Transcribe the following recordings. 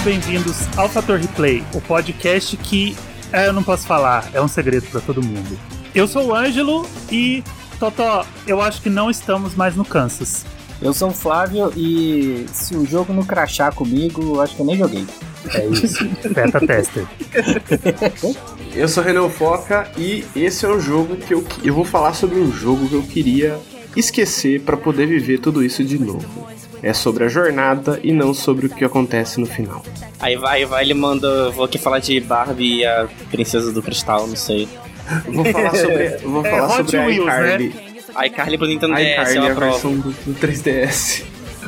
Muito bem-vindos ao Fator Replay, o podcast que é, eu não posso falar, é um segredo para todo mundo. Eu sou o Ângelo e Totó, eu acho que não estamos mais no Kansas. Eu sou o Flávio e se o jogo não crachar comigo, eu acho que eu nem joguei. É isso. Beta tester. eu sou Renan Foca e esse é um jogo que eu, eu vou falar sobre um jogo que eu queria esquecer para poder viver tudo isso de novo. É sobre a jornada e não sobre o que acontece no final. Aí vai, vai, ele manda. Vou aqui falar de Barbie e a Princesa do Cristal, não sei. Vou falar sobre, vou é, falar sobre a iCarly. Né? iCarly pro Nintendo DS, é uma a versão do, do 3DS.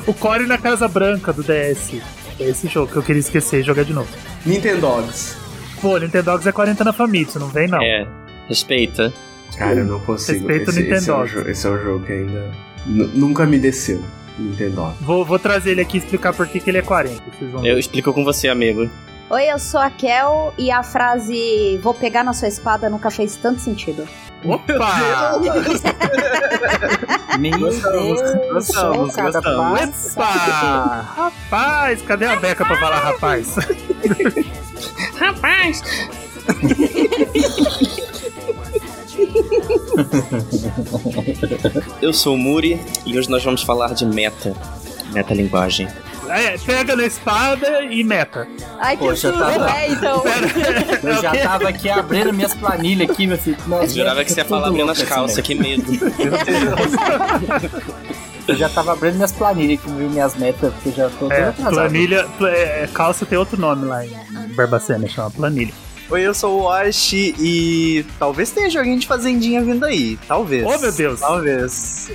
O Core na Casa Branca do DS. É esse jogo que eu queria esquecer e jogar de novo. Nintendogs. Pô, Nintendogs é 40 na Famitsu, não vem não. É, respeita. Cara, eu não consigo. Respeita esse, o Nintendo. Esse, é um, esse é um jogo que ainda nunca me desceu. Nintendo. Vou, vou trazer ele aqui e explicar por que, que ele é 40. Eu explico com você, amigo. Oi, eu sou a Kel e a frase vou pegar na sua espada nunca fez tanto sentido. Opa! Meu gostamos, Deus, gostamos, gostamos. Opa! Rapaz, cadê a Beca pra falar rapaz? rapaz! Eu sou o Muri e hoje nós vamos falar de meta. Metalinguagem. É, pega na espada e meta. Ai, que Poxa, tava... é, então. Eu já tava aqui abrindo minhas planilhas aqui, meu filho. Nossa, eu jurava que você ia falar abrindo as calças, assim, que medo. Eu já tava abrindo minhas planilhas aqui, viu minhas metas, porque já tô é, Planilha, é, calça tem outro nome lá em Barbacena, chama planilha. Oi, eu sou o Wash e talvez tenha joguinho de fazendinha vindo aí. Talvez. Oh, meu Deus. Talvez.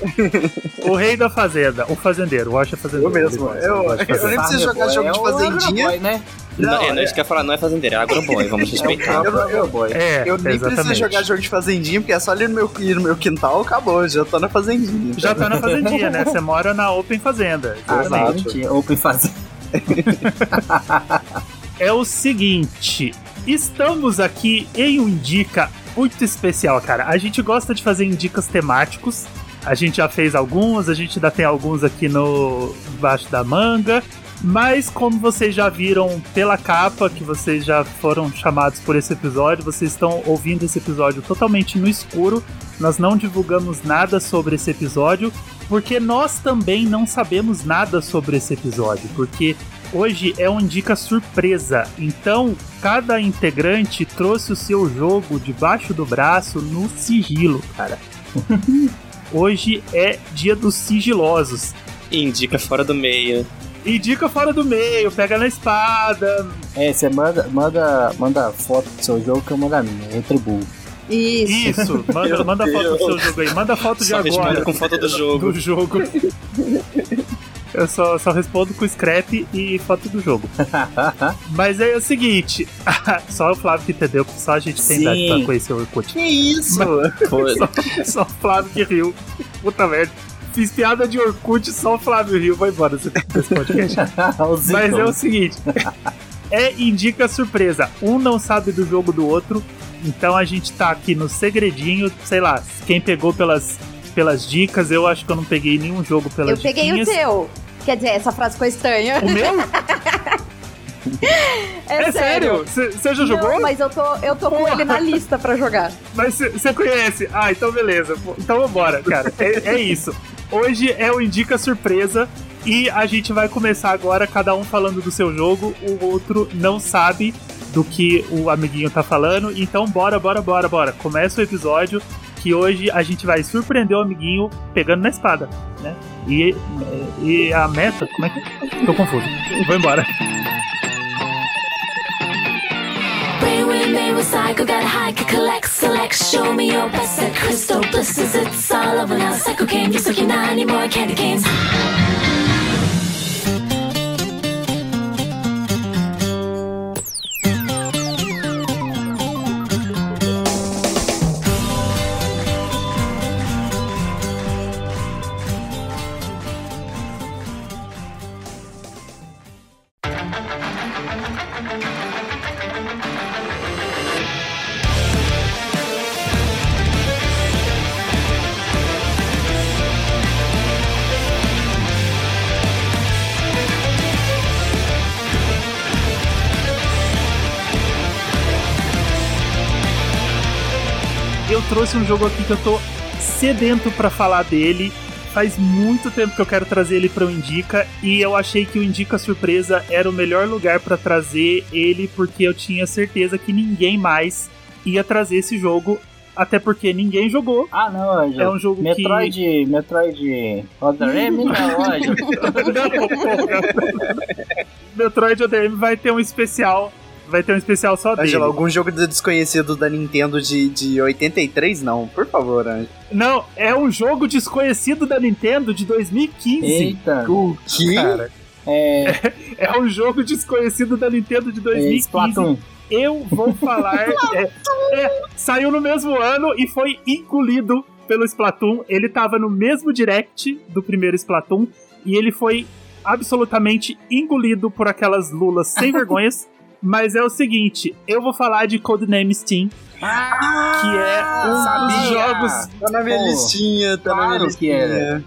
o rei da fazenda, o fazendeiro. O Wash é fazendeiro. Eu mesmo. Eu, eu, eu nem preciso jogar jogo de fazendinha. Boy, né? Não, não, é, não, isso que eu ia falar, não é fazendeiro, é agroboy, vamos respeitar. É eu, eu, é, eu nem exatamente. preciso jogar jogo de fazendinha, porque é só ali no meu, ir no meu quintal, acabou, já tô na fazendinha. Já tá na fazendinha, né? Você mora na Open Fazenda. Exatamente. Ah, Open Fazenda. é o seguinte, Estamos aqui em um Indica muito especial, cara. A gente gosta de fazer indicas temáticos. A gente já fez alguns, a gente ainda tem alguns aqui no baixo da manga. Mas como vocês já viram pela capa, que vocês já foram chamados por esse episódio, vocês estão ouvindo esse episódio totalmente no escuro. Nós não divulgamos nada sobre esse episódio, porque nós também não sabemos nada sobre esse episódio, porque hoje é um dica surpresa. Então, cada integrante trouxe o seu jogo debaixo do braço no sigilo, cara. hoje é dia dos sigilosos. Indica fora do meio. Indica fora do meio, pega na espada. É, você manda, manda, manda foto do seu jogo que eu mando a minha, retribuo. Isso. Isso, manda, manda foto do seu jogo aí. Manda foto de Só agora. com foto do jogo. Do jogo. Eu só, só respondo com scrap e foto do jogo. Mas é o seguinte, só o Flávio que entendeu, porque só a gente tem idade pra conhecer o Orkut. Que isso? Mas, só, só o Flávio que riu. Puta merda fiz piada de Orkut, só o Flávio Rio vai embora desse podcast. Mas é o seguinte: é indica surpresa. Um não sabe do jogo do outro. Então a gente tá aqui no segredinho, sei lá, quem pegou pelas, pelas dicas, eu acho que eu não peguei nenhum jogo pelas Eu peguei diquinhas. o teu. Quer dizer, essa frase ficou estranha. O meu? É, é sério? Você já jogou? Não, mas eu tô, eu tô com ele na lista pra jogar. Mas você conhece? Ah, então beleza. Então vambora, cara. É, é isso. Hoje é o Indica Surpresa. E a gente vai começar agora, cada um falando do seu jogo, o outro não sabe do que o amiguinho tá falando. Então, bora, bora, bora, bora. Começa o episódio que hoje a gente vai surpreender o amiguinho pegando na espada, né? E, a meta, como é que. Tô confuso. Vou embora. Trouxe um jogo aqui que eu tô sedento para falar dele. Faz muito tempo que eu quero trazer ele para o Indica e eu achei que o Indica Surpresa era o melhor lugar para trazer ele porque eu tinha certeza que ninguém mais ia trazer esse jogo até porque ninguém jogou. Ah, não, é, é um jogo Metroid, que... Metroid ODM não, hoje. Metroid ODM vai ter um especial vai ter um especial só dele. Angela, algum jogo desconhecido da Nintendo de, de 83? Não, por favor, Angela. Não, é um jogo desconhecido da Nintendo de 2015. Eita. O que? Cara, é... é... é um jogo desconhecido da Nintendo de 2015. É, eu vou falar. é, é, saiu no mesmo ano e foi engolido pelo Splatoon. Ele tava no mesmo direct do primeiro Splatoon e ele foi absolutamente engolido por aquelas lulas sem vergonhas. Mas é o seguinte, eu vou falar de Codename Steam, ah, que é um sabia. dos jogos. Tá na minha Pô, listinha, tá claro na minha listinha.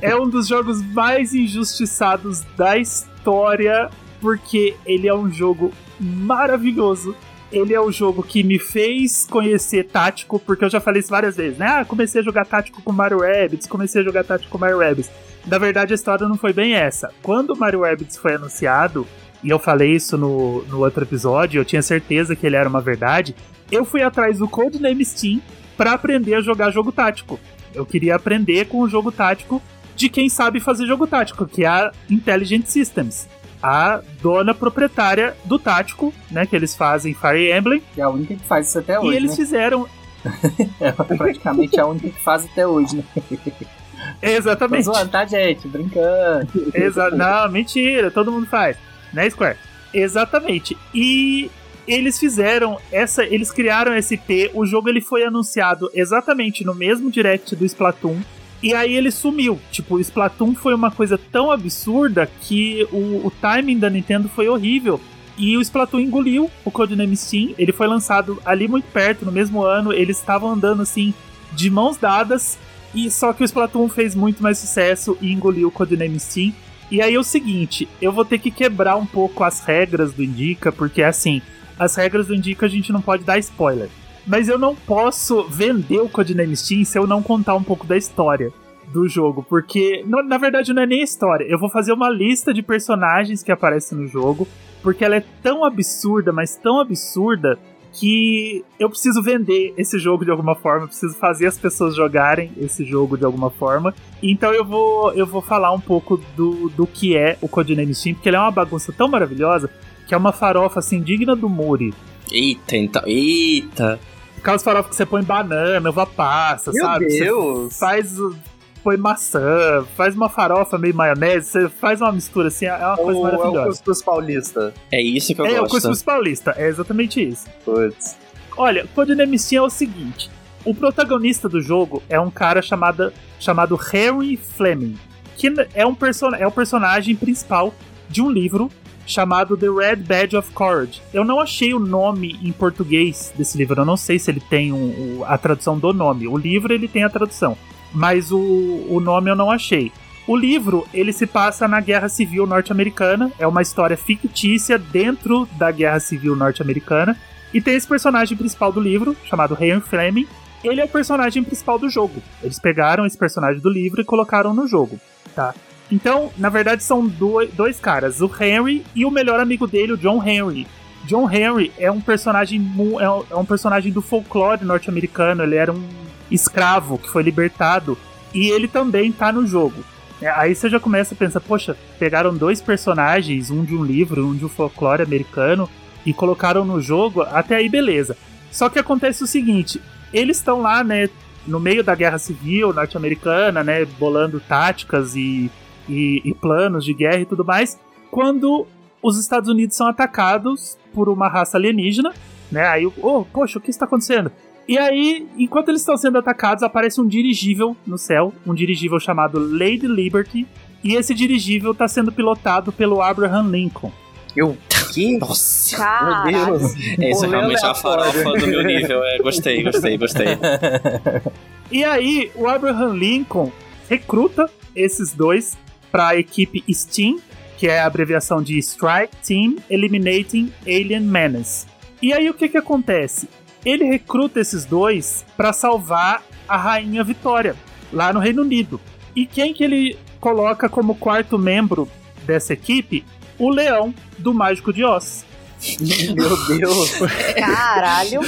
é um dos jogos mais injustiçados da história, porque ele é um jogo maravilhoso. Ele é o jogo que me fez conhecer tático, porque eu já falei isso várias vezes, né? Ah, comecei a jogar tático com Mario Rabbids, comecei a jogar tático com Mario Rabbids. Na verdade, a história não foi bem essa. Quando o Mario Rabbids foi anunciado, e eu falei isso no, no outro episódio, eu tinha certeza que ele era uma verdade, eu fui atrás do Codename Steam para aprender a jogar jogo tático. Eu queria aprender com o jogo tático de quem sabe fazer jogo tático, que é a Intelligent Systems a dona proprietária do Tático, né? Que eles fazem Fire Emblem. Que é a única que faz isso até hoje. E eles né? fizeram. é praticamente a única que faz até hoje, né? Exatamente. Zoando, tá, gente? Brincando. Exa não, mentira, todo mundo faz. Né, Square? Exatamente. E eles fizeram essa, eles criaram esse IP, o jogo ele foi anunciado exatamente no mesmo direct do Splatoon e aí ele sumiu. Tipo, o Splatoon foi uma coisa tão absurda que o, o timing da Nintendo foi horrível. E o Splatoon engoliu o Codename Steam. Ele foi lançado ali muito perto, no mesmo ano. Eles estavam andando assim, de mãos dadas. E só que o Splatoon fez muito mais sucesso e engoliu o Codename Steam. E aí é o seguinte, eu vou ter que quebrar um pouco as regras do Indica, porque assim, as regras do Indica a gente não pode dar spoiler mas eu não posso vender o Codename Steam se eu não contar um pouco da história do jogo, porque na verdade não é nem história. Eu vou fazer uma lista de personagens que aparecem no jogo, porque ela é tão absurda, mas tão absurda que eu preciso vender esse jogo de alguma forma, eu preciso fazer as pessoas jogarem esse jogo de alguma forma. Então eu vou eu vou falar um pouco do, do que é o Codename Steam, porque ele é uma bagunça tão maravilhosa que é uma farofa assim digna do Muri. Eita, então, eita. Aquelas farofas que você põe banana, uva passa, Meu sabe? Deus! Você faz. Põe maçã, faz uma farofa meio maionese, você faz uma mistura assim, é uma coisa maravilhosa. É o cuscuz paulista. É isso que eu é, gosto. É o cuscuz paulista, é exatamente isso. Putz. Olha, Codename Steam é o seguinte: o protagonista do jogo é um cara chamado, chamado Harry Fleming, que é, um person é o personagem principal de um livro chamado The Red Badge of Courage. Eu não achei o nome em português desse livro, eu não sei se ele tem um, a tradução do nome. O livro ele tem a tradução, mas o, o nome eu não achei. O livro ele se passa na Guerra Civil Norte-Americana, é uma história fictícia dentro da Guerra Civil Norte-Americana e tem esse personagem principal do livro chamado Henry Fleming. Ele é o personagem principal do jogo. Eles pegaram esse personagem do livro e colocaram no jogo, tá? Então, na verdade, são dois, dois caras, o Henry e o melhor amigo dele, o John Henry. John Henry é um personagem é um personagem do folclore norte-americano. Ele era um escravo que foi libertado e ele também tá no jogo. É, aí você já começa a pensar, poxa, pegaram dois personagens, um de um livro, um de um folclore americano e colocaram no jogo. Até aí beleza. Só que acontece o seguinte, eles estão lá, né, no meio da guerra civil norte-americana, né, bolando táticas e e, e planos de guerra e tudo mais, quando os Estados Unidos são atacados por uma raça alienígena, né? Aí, oh, poxa, o que está acontecendo? E aí, enquanto eles estão sendo atacados, aparece um dirigível no céu, um dirigível chamado Lady Liberty, e esse dirigível está sendo pilotado pelo Abraham Lincoln. Eu que? Nossa, Caraca. meu Deus. Esse é realmente é a farofa do meu nível. É, gostei, gostei, gostei. e aí, o Abraham Lincoln recruta esses dois para a equipe STEAM, que é a abreviação de Strike Team Eliminating Alien Menace. E aí o que que acontece? Ele recruta esses dois para salvar a rainha Vitória lá no Reino Unido. E quem que ele coloca como quarto membro dessa equipe? O Leão do Mágico de Oz. Meu Deus. Caralho.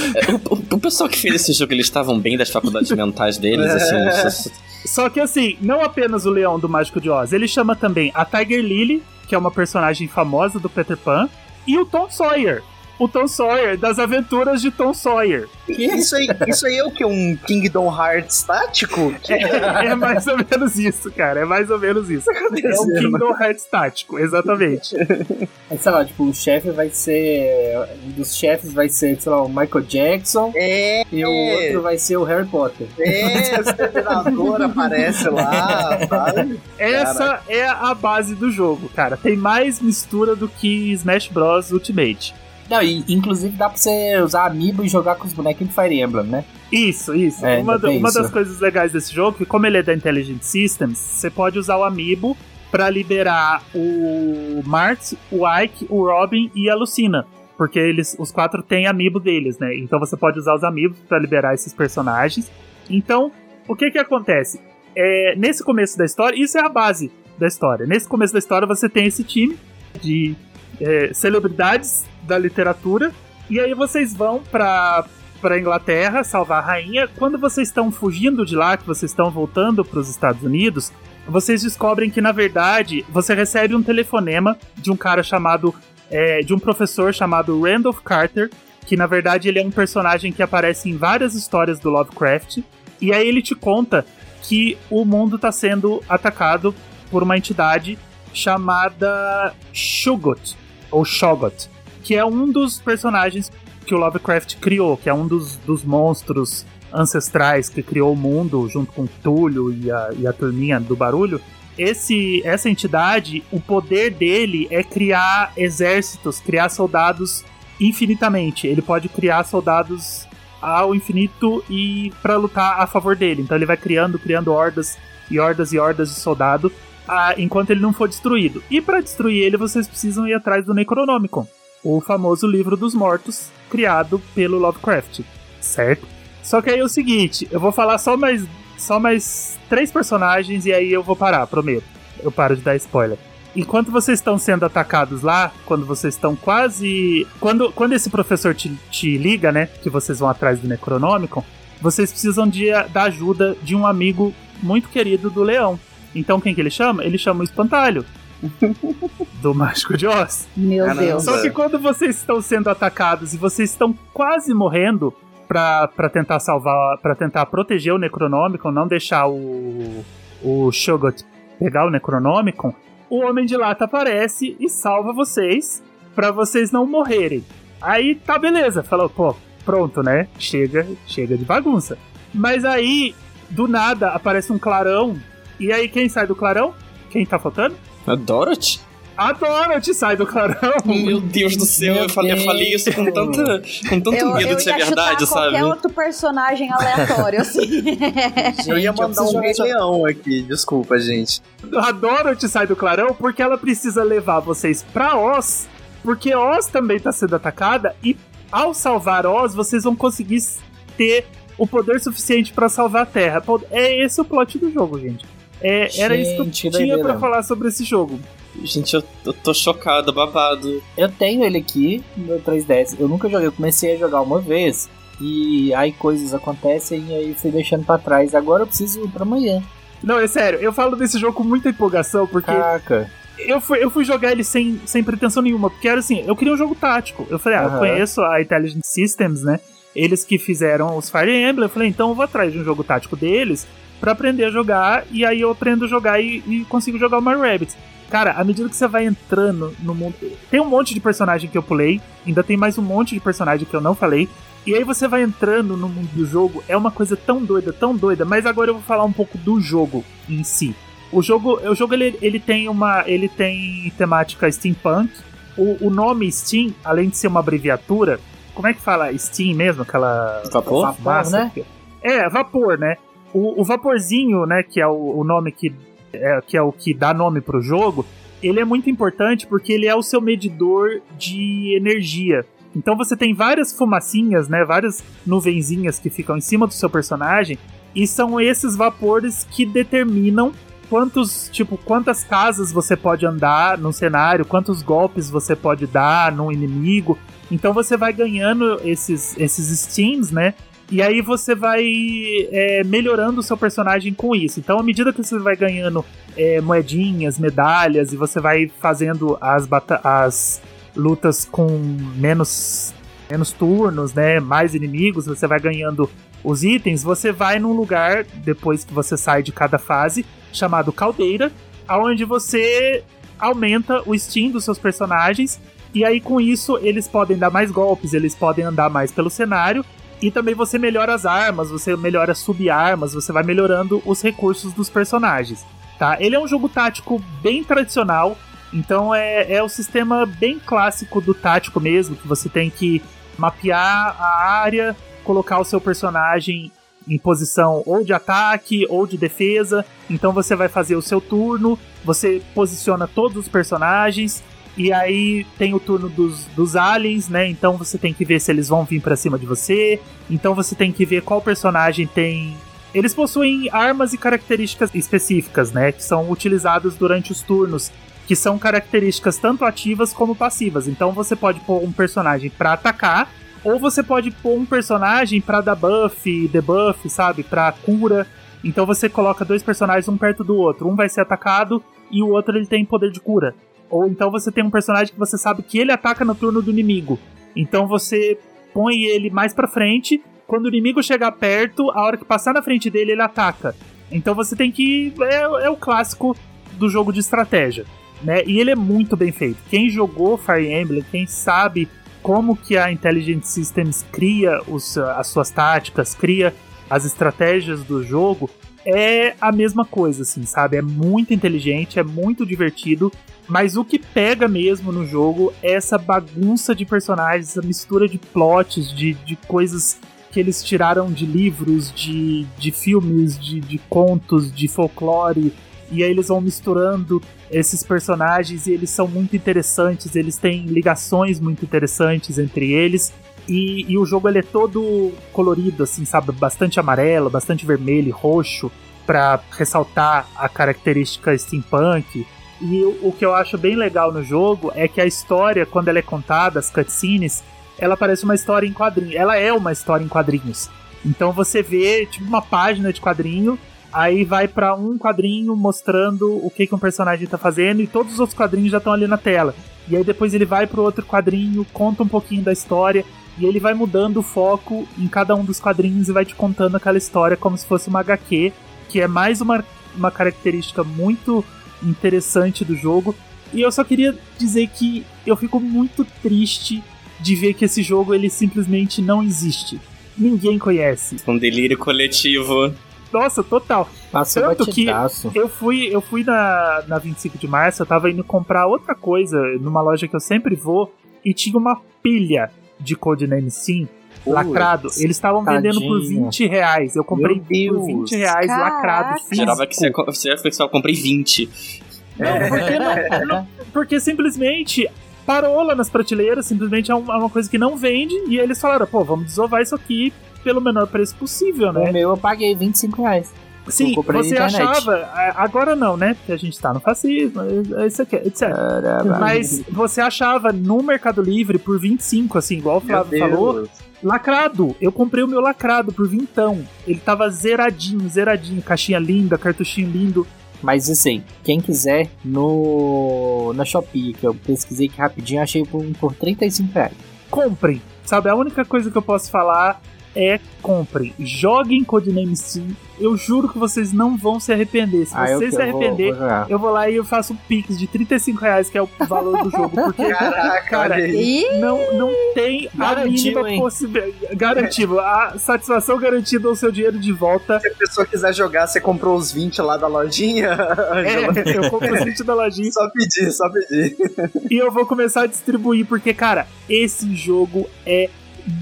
O, o, pessoal que fez esse jogo, eles estavam bem das faculdades mentais deles, é. assim. Só que assim, não apenas o Leão do Mágico de Oz, ele chama também a Tiger Lily, que é uma personagem famosa do Peter Pan, e o Tom Sawyer, o Tom Sawyer, das aventuras de Tom Sawyer. Isso aí, isso aí é o que? Um Kingdom Hearts tático? É, é, mais ou menos isso, cara. É mais ou menos isso. É um Kingdom Hearts tático, exatamente. É, sei lá, tipo, o chefe vai ser. Um dos chefes vai ser, sei lá, o Michael Jackson. É. E o outro vai ser o Harry Potter. É, o Exterminador aparece lá, sabe? Essa Caraca. é a base do jogo, cara. Tem mais mistura do que Smash Bros. Ultimate. Não, e inclusive dá pra você usar amiibo e jogar com os bonequinhos de Fire Emblem, né? Isso, isso. É, uma, uma isso. das coisas legais desse jogo, que como ele é da Intelligent Systems, você pode usar o amiibo para liberar o Mart, o Ike, o Robin e a Lucina. Porque eles, os quatro têm amiibo deles, né? Então você pode usar os amigos para liberar esses personagens. Então, o que que acontece? É, nesse começo da história, isso é a base da história. Nesse começo da história você tem esse time de é, celebridades da literatura. E aí vocês vão para para Inglaterra salvar a rainha. Quando vocês estão fugindo de lá, que vocês estão voltando para os Estados Unidos, vocês descobrem que na verdade você recebe um telefonema de um cara chamado é, de um professor chamado Randolph Carter, que na verdade ele é um personagem que aparece em várias histórias do Lovecraft. E aí ele te conta que o mundo está sendo atacado por uma entidade chamada Shugot ou Shogot que é um dos personagens que o Lovecraft criou, que é um dos, dos monstros ancestrais que criou o mundo junto com Túlio e a, e a turminha do barulho. Esse, essa entidade, o poder dele é criar exércitos, criar soldados infinitamente. Ele pode criar soldados ao infinito e para lutar a favor dele. Então ele vai criando, criando hordas e hordas e hordas de soldado ah, enquanto ele não for destruído. E para destruir ele, vocês precisam ir atrás do Necronomicon o famoso livro dos mortos criado pelo Lovecraft, certo? Só que aí é o seguinte, eu vou falar só mais só mais três personagens e aí eu vou parar, prometo. Eu paro de dar spoiler. Enquanto vocês estão sendo atacados lá, quando vocês estão quase. Quando, quando esse professor te, te liga, né? Que vocês vão atrás do Necronômico, vocês precisam de, da ajuda de um amigo muito querido do leão. Então quem que ele chama? Ele chama o Espantalho do Mágico de Oz. Meu Caramba. Deus. Só que quando vocês estão sendo atacados e vocês estão quase morrendo para tentar salvar, para tentar proteger o Necronômico, não deixar o o Shogot pegar o Necronômico, o Homem de Lata aparece e salva vocês para vocês não morrerem. Aí tá beleza, falou, pô, pronto, né? Chega, chega de bagunça. Mas aí, do nada, aparece um clarão. E aí quem sai do clarão? Quem tá faltando? A Dorothy? A Dorothy sai do clarão. Meu Deus do céu, eu falei, eu falei, isso com, tanta, com tanto eu, medo eu de ser verdade, sabe? qualquer outro personagem aleatório, assim. eu ia mandar um Rei Leão aqui, desculpa, gente. A Dorothy sai do clarão porque ela precisa levar vocês pra Oz, porque Oz também tá sendo atacada e ao salvar Oz, vocês vão conseguir ter o poder suficiente para salvar a Terra. É esse o plot do jogo, gente. É, gente, era isso que eu tinha para falar sobre esse jogo. Gente, eu, eu tô chocado, babado. Eu tenho ele aqui no meu 3DS. Eu nunca joguei, eu comecei a jogar uma vez. E aí coisas acontecem e aí fui deixando para trás. Agora eu preciso ir pra amanhã. Não, é sério, eu falo desse jogo com muita empolgação, porque. Caraca. Eu fui, eu fui jogar ele sem, sem pretensão nenhuma, porque era assim, eu queria um jogo tático. Eu falei, ah, uhum. eu conheço a Intelligent Systems, né? Eles que fizeram os Fire Emblem, eu falei, então eu vou atrás de um jogo tático deles para aprender a jogar, e aí eu aprendo a jogar e, e consigo jogar o Mario Rabbids. Cara, à medida que você vai entrando no mundo. Tem um monte de personagem que eu pulei, ainda tem mais um monte de personagem que eu não falei. E aí você vai entrando no mundo do jogo, é uma coisa tão doida, tão doida, mas agora eu vou falar um pouco do jogo em si. O jogo, o jogo ele, ele tem uma. ele tem temática steampunk. O, o nome Steam, além de ser uma abreviatura, como é que fala Steam mesmo? Aquela. Vapor? Vapor, né? É, vapor, né? O, o vaporzinho, né, que é o, o nome que é, que é o que dá nome pro jogo, ele é muito importante porque ele é o seu medidor de energia. Então você tem várias fumacinhas, né? Várias nuvenzinhas que ficam em cima do seu personagem. E são esses vapores que determinam quantos, tipo, quantas casas você pode andar no cenário, quantos golpes você pode dar num inimigo. Então você vai ganhando esses, esses steams, né? E aí você vai é, melhorando o seu personagem com isso. Então, à medida que você vai ganhando é, moedinhas, medalhas, e você vai fazendo as, as lutas com menos, menos turnos, né? Mais inimigos, você vai ganhando os itens, você vai num lugar, depois que você sai de cada fase, chamado Caldeira, onde você aumenta o Steam dos seus personagens. E aí, com isso, eles podem dar mais golpes, eles podem andar mais pelo cenário e também você melhora as armas, você melhora subarmas, você vai melhorando os recursos dos personagens. Tá? Ele é um jogo tático bem tradicional, então é, é o sistema bem clássico do tático mesmo, que você tem que mapear a área, colocar o seu personagem em posição ou de ataque ou de defesa. Então você vai fazer o seu turno, você posiciona todos os personagens, e aí tem o turno dos, dos aliens, né? Então você tem que ver se eles vão vir para cima de você. Então você tem que ver qual personagem tem. Eles possuem armas e características específicas, né? Que são utilizadas durante os turnos. Que são características tanto ativas como passivas. Então você pode pôr um personagem para atacar. Ou você pode pôr um personagem para dar buff, debuff, sabe? Pra cura. Então você coloca dois personagens um perto do outro. Um vai ser atacado e o outro ele tem poder de cura. Ou então você tem um personagem que você sabe que ele ataca no turno do inimigo. Então você põe ele mais pra frente. Quando o inimigo chegar perto, a hora que passar na frente dele, ele ataca. Então você tem que. É, é o clássico do jogo de estratégia. Né? E ele é muito bem feito. Quem jogou Fire Emblem, quem sabe como que a Intelligent Systems cria os, as suas táticas, cria as estratégias do jogo, é a mesma coisa, assim, sabe? É muito inteligente, é muito divertido, mas o que pega mesmo no jogo é essa bagunça de personagens, essa mistura de plots, de, de coisas que eles tiraram de livros, de, de filmes, de, de contos, de folclore, e aí eles vão misturando esses personagens e eles são muito interessantes, eles têm ligações muito interessantes entre eles. E, e, o jogo ele é todo colorido, assim, sabe? Bastante amarelo, bastante vermelho roxo, para ressaltar a característica steampunk. E o, que eu acho bem legal no jogo é que a história, quando ela é contada, as cutscenes, ela parece uma história em quadrinhos. Ela é uma história em quadrinhos. Então você vê, tipo, uma página de quadrinho, aí vai para um quadrinho mostrando o que, que um personagem tá fazendo, e todos os outros quadrinhos já estão ali na tela. E aí depois ele vai pro outro quadrinho, conta um pouquinho da história, e ele vai mudando o foco em cada um dos quadrinhos e vai te contando aquela história como se fosse uma HQ, que é mais uma, uma característica muito interessante do jogo. E eu só queria dizer que eu fico muito triste de ver que esse jogo ele simplesmente não existe. Ninguém conhece. Um delírio coletivo. Nossa, total. Passa Tanto que eu fui, eu fui na, na 25 de março, eu tava indo comprar outra coisa numa loja que eu sempre vou e tinha uma pilha de Codename Sim lacrado. Eles estavam vendendo por 20 reais. Eu comprei por 20 reais Caraca. lacrado. Físico. Gerava que você, você só comprei 20. Não, porque, não, não, porque simplesmente parou lá nas prateleiras, simplesmente é uma, é uma coisa que não vende. E eles falaram, pô, vamos desovar isso aqui pelo menor preço possível, né? O meu eu paguei 25 reais. Sim, você achava. Agora não, né? Porque a gente tá no fascismo, é, é isso aqui, etc. Caramba. Mas você achava no Mercado Livre por 25, assim, igual o Flávio falou. Lacrado. Eu comprei o meu lacrado por vintão. Ele tava zeradinho, zeradinho. Caixinha linda, cartuchinho lindo. Mas assim, quem quiser no na Shopee, que eu pesquisei aqui rapidinho, achei por, por 35 reais. Comprem. Sabe, a única coisa que eu posso falar é comprem. Joguem Codename Steam. Eu juro que vocês não vão se arrepender. Se ah, vocês se arrepender, eu vou, vou eu vou, lá e eu faço um pix de 35 reais, que é o valor do jogo. Porque, Caraca, cara, não, não tem a mínima possibilidade. Garantido. A satisfação garantida ao seu dinheiro de volta. Se a pessoa quiser jogar, você comprou os 20 lá da lojinha? É, eu compro os 20 da lojinha. Só pedir, só pedir. E eu vou começar a distribuir, porque, cara, esse jogo é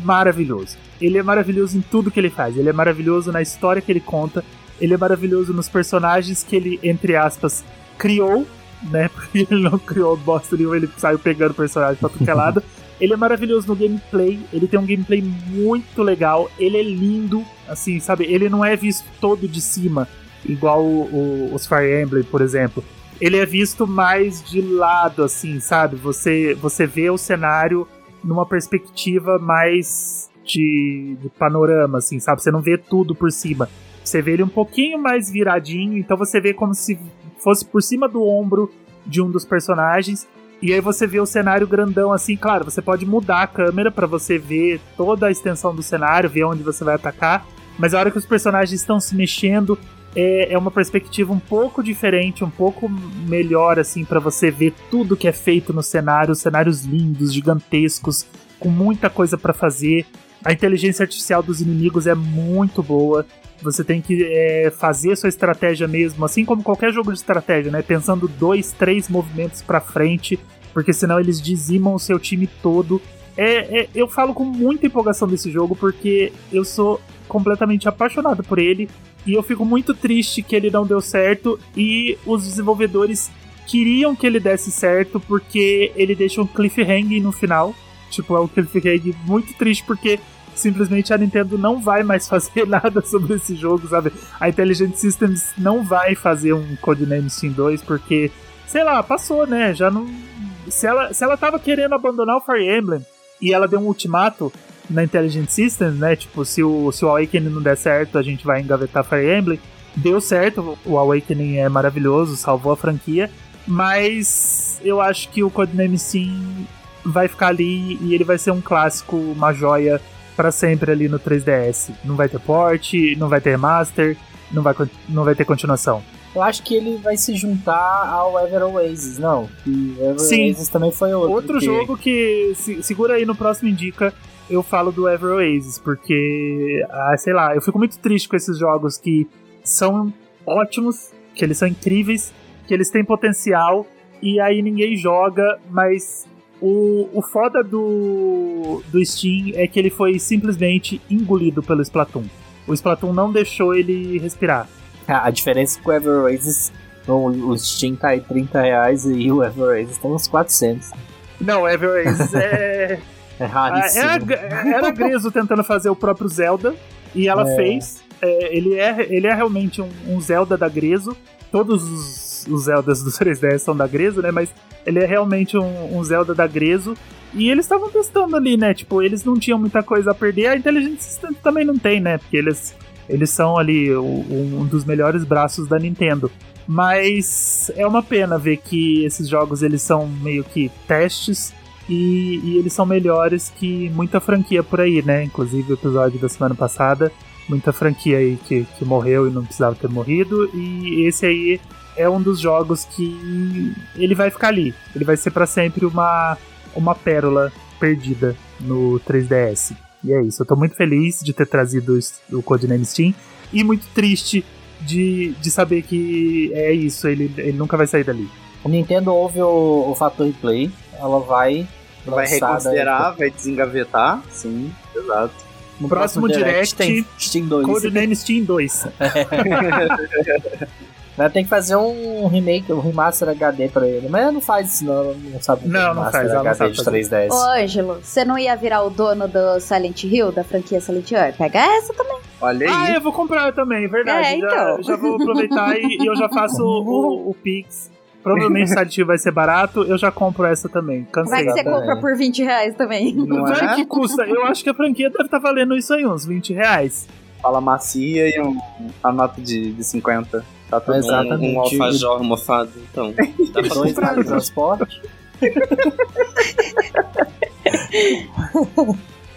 maravilhoso. Ele é maravilhoso em tudo que ele faz. Ele é maravilhoso na história que ele conta. Ele é maravilhoso nos personagens que ele, entre aspas, criou, né? Porque ele não criou bosta nenhuma, ele saiu pegando personagens pra tudo que é lado. Ele é maravilhoso no gameplay, ele tem um gameplay muito legal, ele é lindo, assim, sabe? Ele não é visto todo de cima, igual o, o, os Fire Emblem, por exemplo. Ele é visto mais de lado, assim, sabe? Você, você vê o cenário numa perspectiva mais de, de panorama, assim, sabe? Você não vê tudo por cima. Você vê ele um pouquinho mais viradinho, então você vê como se fosse por cima do ombro de um dos personagens e aí você vê o cenário grandão assim, claro, você pode mudar a câmera para você ver toda a extensão do cenário, ver onde você vai atacar, mas a hora que os personagens estão se mexendo, é, é uma perspectiva um pouco diferente, um pouco melhor assim para você ver tudo que é feito no cenário, cenários lindos, gigantescos, com muita coisa para fazer. A inteligência artificial dos inimigos é muito boa. Você tem que é, fazer sua estratégia mesmo, assim como qualquer jogo de estratégia, né? Pensando dois, três movimentos para frente, porque senão eles dizimam o seu time todo. É, é, eu falo com muita empolgação desse jogo porque eu sou completamente apaixonado por ele e eu fico muito triste que ele não deu certo e os desenvolvedores queriam que ele desse certo porque ele deixa um cliffhanger no final. Tipo, é um cliffhanger muito triste porque simplesmente a Nintendo não vai mais fazer nada sobre esse jogo, sabe? A Intelligent Systems não vai fazer um Codename Steam 2 porque, sei lá, passou, né? Já não. Se ela, se ela tava querendo abandonar o Fire Emblem e ela deu um ultimato na Intelligent Systems, né? Tipo, se o, se o Awakening não der certo, a gente vai engavetar Fire Emblem. Deu certo, o Awakening é maravilhoso, salvou a franquia, mas eu acho que o Codename Steam vai ficar ali e ele vai ser um clássico, uma joia para sempre ali no 3DS. Não vai ter port, não vai ter master, não vai, não vai ter continuação. Eu acho que ele vai se juntar ao Ever Oasis, não. E Ever Sim. Oasis também foi outro. Outro que... jogo que, se, segura aí no próximo Indica, eu falo do Ever Oasis, porque, ah, sei lá, eu fico muito triste com esses jogos que são ótimos, que eles são incríveis, que eles têm potencial, e aí ninguém joga, mas o, o foda do, do Steam é que ele foi simplesmente engolido pelo Splatoon. O Splatoon não deixou ele respirar. A diferença é que o Ever Oasis, o Steam tá aí 30 reais e o Ever Oasis tá uns 400. Não, o Ever Oasis é... é raríssimo. Era, era Grezo tentando fazer o próprio Zelda, e ela é. fez. É, ele, é, ele é realmente um, um Zelda da Grezo. Todos os, os Zeldas do 3DS são da Grezo, né? Mas ele é realmente um, um Zelda da Grezo. E eles estavam testando ali, né? Tipo, eles não tinham muita coisa a perder. A System também não tem, né? Porque eles, eles são ali um dos melhores braços da Nintendo. Mas é uma pena ver que esses jogos eles são meio que testes e, e, eles são melhores que muita franquia por aí, né? Inclusive o episódio da semana passada, muita franquia aí que, que morreu e não precisava ter morrido. E esse aí é um dos jogos que ele vai ficar ali. Ele vai ser para sempre uma, uma pérola perdida no 3DS. E é isso. Eu tô muito feliz de ter trazido o Codename Steam e muito triste de, de saber que é isso, ele, ele nunca vai sair dali. A Nintendo ouve o, o fator replay, ela vai. Vai reconsiderar, vai desengavetar, sim, exato. No próximo, próximo Direct, Direct tem Steam 2. Codename Steam 2. Tem que fazer um remake, um remaster HD pra ele. Mas ela não faz isso, não. não sabe não, não faz. Ela HD não sabe de 3DS. Ô, Ângelo, você não ia virar o dono do Silent Hill, da franquia Silent Hill? Pega essa também. Olha aí. Ah, eu vou comprar também, verdade. É, então. já, já vou aproveitar e, e, eu já faço o, o Pix. Provavelmente o Silent Hill vai ser barato, eu já compro essa também. Cansei. Vai que você compra por 20 reais também. Não vai é? que custa. Eu acho que a franquia deve estar tá valendo isso aí, uns 20 reais. Fala macia e um, a nota de, de 50. Tá tudo Exatamente. Um, um alfajor mofado, então. Dá pra Dois comprar. transporte.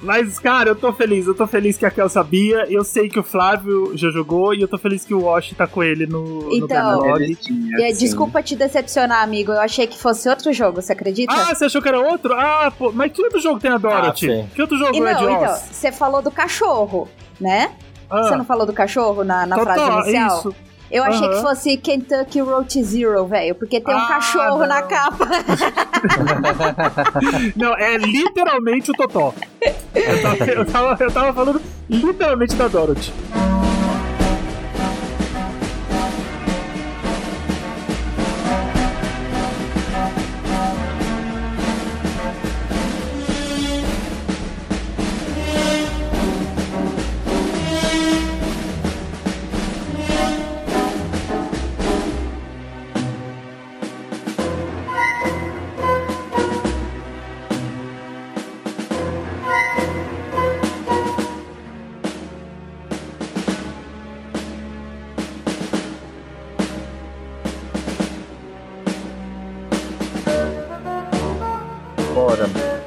Mas, cara, eu tô feliz. Eu tô feliz que a Kel sabia. Eu sei que o Flávio já jogou e eu tô feliz que o Wash tá com ele no, então, no é, Desculpa te decepcionar, amigo. Eu achei que fosse outro jogo, você acredita? Ah, você achou que era outro? Ah, pô, mas que outro jogo tem a Dorothy? Ah, que outro jogo e é não, de Oz? Então, você falou do cachorro, né? Ah. Você não falou do cachorro na, na frase inicial? Isso. Eu achei que fosse Kentucky Road Zero, velho, porque tem um ah, cachorro não. na capa. não, é literalmente o Totó. Eu tava, eu tava, eu tava falando literalmente da Dorothy.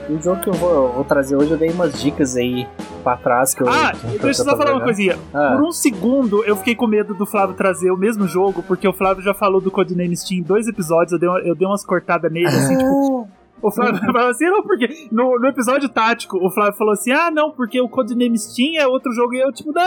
O jogo que eu vou, vou, trazer hoje, eu dei umas dicas aí pra trás que eu. Ah, que deixa eu só falar uma coisinha. Ah. Por um segundo eu fiquei com medo do Flávio trazer o mesmo jogo, porque o Flávio já falou do Codename Steam em dois episódios, eu dei, uma, eu dei umas cortadas nele, assim, tipo. O Flávio falou assim, não, porque no, no, episódio tático, o Flávio falou assim: ah, não, porque o Codename Steam é outro jogo, e eu, tipo, não,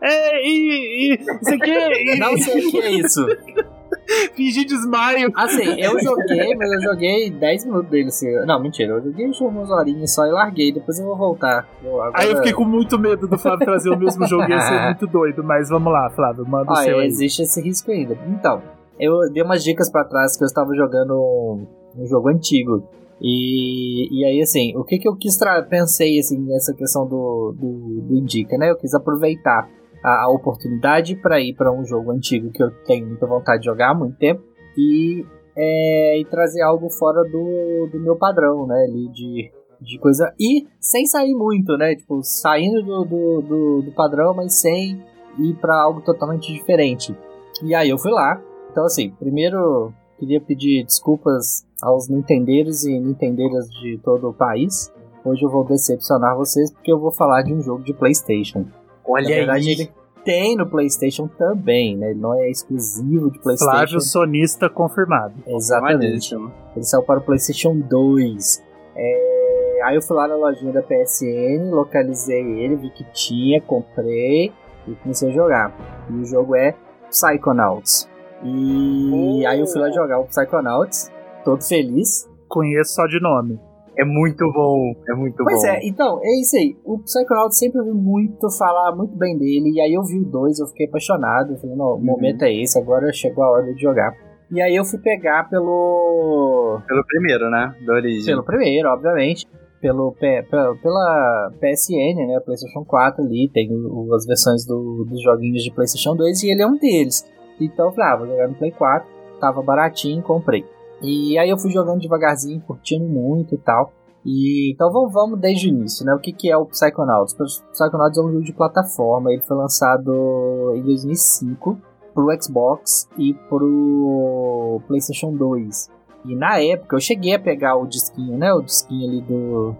é, e, e isso aqui. E... Não sei o que é isso. Fingir desmaio. Assim, eu joguei, mas eu joguei 10 minutos dele. Assim. Não, mentira, eu joguei umas horinhas só e larguei, depois eu vou voltar. Eu, agora... Aí eu fiquei com muito medo do Flávio trazer o mesmo jogo, ia ser muito doido, mas vamos lá, Flávio, manda ah, o seu aí. existe esse risco ainda. Então, eu dei umas dicas para trás que eu estava jogando um jogo antigo. E, e aí, assim, o que, que eu quis pensei assim, nessa questão do, do, do Indica, né? Eu quis aproveitar a, a oportunidade para ir para um jogo antigo que eu tenho muita vontade de jogar há muito tempo e, é, e trazer algo fora do, do meu padrão, né? Ali de, de coisa. E sem sair muito, né? Tipo, saindo do, do, do, do padrão, mas sem ir para algo totalmente diferente. E aí eu fui lá. Então, assim, primeiro queria pedir desculpas aos nintendeiros e nintendeiras de todo o país. Hoje eu vou decepcionar vocês porque eu vou falar de um jogo de PlayStation. Olha Na verdade, aí. ele tem no PlayStation também, né? Ele não é exclusivo de PlayStation. Flávio sonista confirmado. Exatamente. Ele saiu para o PlayStation 2. É... Aí eu fui lá na lojinha da PSN, localizei ele, vi que tinha, comprei e comecei a jogar. E o jogo é Psychonauts. E oh. aí eu fui lá jogar o Psychonauts, todo feliz. Conheço só de nome. É muito bom, é muito pois bom. Pois é, então, é isso aí. O Psychonauts sempre ouvi muito falar muito bem dele, e aí eu vi o 2, eu fiquei apaixonado. Falei, não, o uhum. momento é esse, agora chegou a hora de jogar. E aí eu fui pegar pelo. Pelo primeiro, né? Da origem. Pelo primeiro, obviamente. Pelo, pela, pela PSN, né? PlayStation 4 ali, tem as versões do, dos joguinhos de PlayStation 2 e ele é um deles. Então eu falei, ah, vou jogar no Play 4, tava baratinho, comprei. E aí eu fui jogando devagarzinho, curtindo muito e tal. E, então vamos, vamos desde o início, né? O que, que é o Psychonauts? O Psychonauts é um jogo de plataforma, ele foi lançado em 2005 pro Xbox e pro PlayStation 2. E na época eu cheguei a pegar o disquinho, né? O disquinho ali do.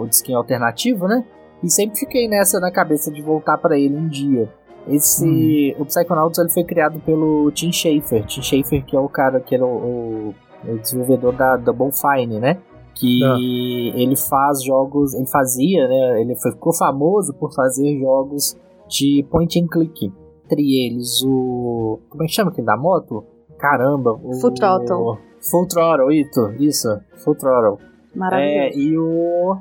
o disquinho alternativo, né? E sempre fiquei nessa na cabeça de voltar para ele um dia. Esse. Hum. O Psychonauts ele foi criado pelo Tim Schafer. Tim Schafer, que é o cara que era o, o o desenvolvedor da Double Fine, né? Que ah. ele faz jogos, ele fazia, né? Ele ficou famoso por fazer jogos de point and click. Entre eles o. Como é que chama aquele da moto? Caramba! O, Full Throttle. Full Throttle, isso, isso. Full Throttle. Maravilhoso. É, e o.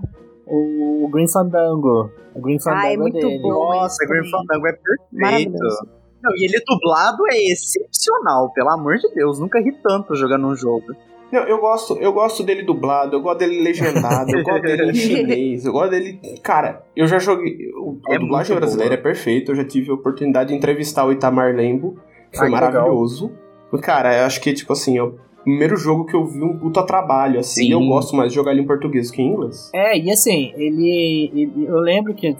O Green Fandango. O Green Fandango ah, é muito dele. bom. Nossa, o Green Fandango é perfeito. Não, e ele dublado é excepcional, pelo amor de Deus. Nunca ri tanto jogando um jogo. Não, eu gosto, eu gosto dele dublado, eu gosto dele legendado, eu gosto dele em chinês, eu gosto dele. Cara, eu já joguei. A é dublagem brasileira é perfeita, eu já tive a oportunidade de entrevistar o Itamar Lembo, foi Ai, maravilhoso. Legal. Cara, eu acho que, tipo assim, eu primeiro jogo que eu vi um puta trabalho, assim. Sim. Eu gosto mais de jogar ele em português que em inglês. É, e assim, ele. ele eu lembro que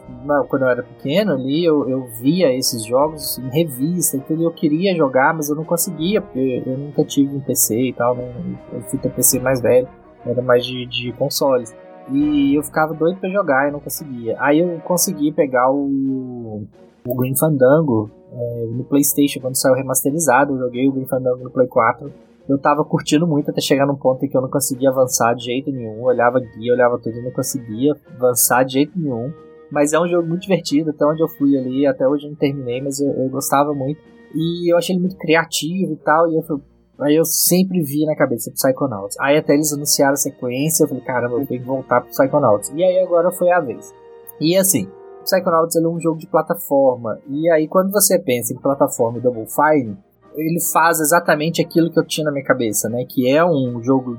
quando eu era pequeno ali, eu, eu via esses jogos em revista, então eu queria jogar, mas eu não conseguia, porque eu nunca tive um PC e tal, né? Eu fui ter PC mais velho, era mais de, de consoles. E eu ficava doido pra jogar e não conseguia. Aí eu consegui pegar o, o Green Fandango é, no PlayStation quando saiu remasterizado. Eu joguei o Green Fandango no Play 4 eu tava curtindo muito até chegar num ponto em que eu não conseguia avançar de jeito nenhum. Olhava guia, olhava tudo e não conseguia avançar de jeito nenhum. Mas é um jogo muito divertido, até onde eu fui ali, até hoje eu não terminei, mas eu, eu gostava muito. E eu achei ele muito criativo e tal, e eu, aí eu sempre vi na cabeça Psychonauts. Aí até eles anunciaram a sequência, eu falei, caramba, eu tenho que voltar pro Psychonauts. E aí agora foi a vez. E assim, Psychonauts é um jogo de plataforma, e aí quando você pensa em plataforma Double Fine, ele faz exatamente aquilo que eu tinha na minha cabeça, né? Que é um jogo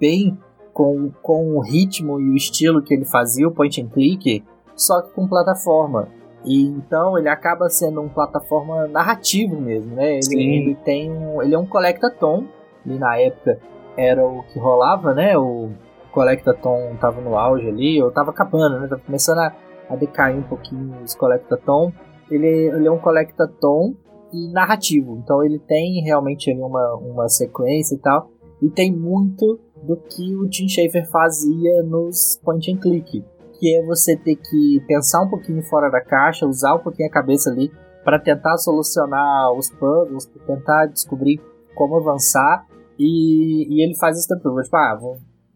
bem com, com o ritmo e o estilo que ele fazia, o point and click, só que com plataforma. E então ele acaba sendo um plataforma narrativo mesmo, né? Ele, ele tem um, ele é um collectathon, e na época era o que rolava, né? O collectathon tava no auge ali, ou tava acabando, né? Tava começando a, a decair um pouquinho os collectathon. Ele, ele é um collectathon e narrativo. Então ele tem realmente ali uma, uma sequência e tal. E tem muito do que o Tim Schafer fazia nos point and click, que é você ter que pensar um pouquinho fora da caixa, usar um pouquinho a cabeça ali para tentar solucionar os puzzles, tentar descobrir como avançar. E, e ele faz isso tempo Tipo, ah,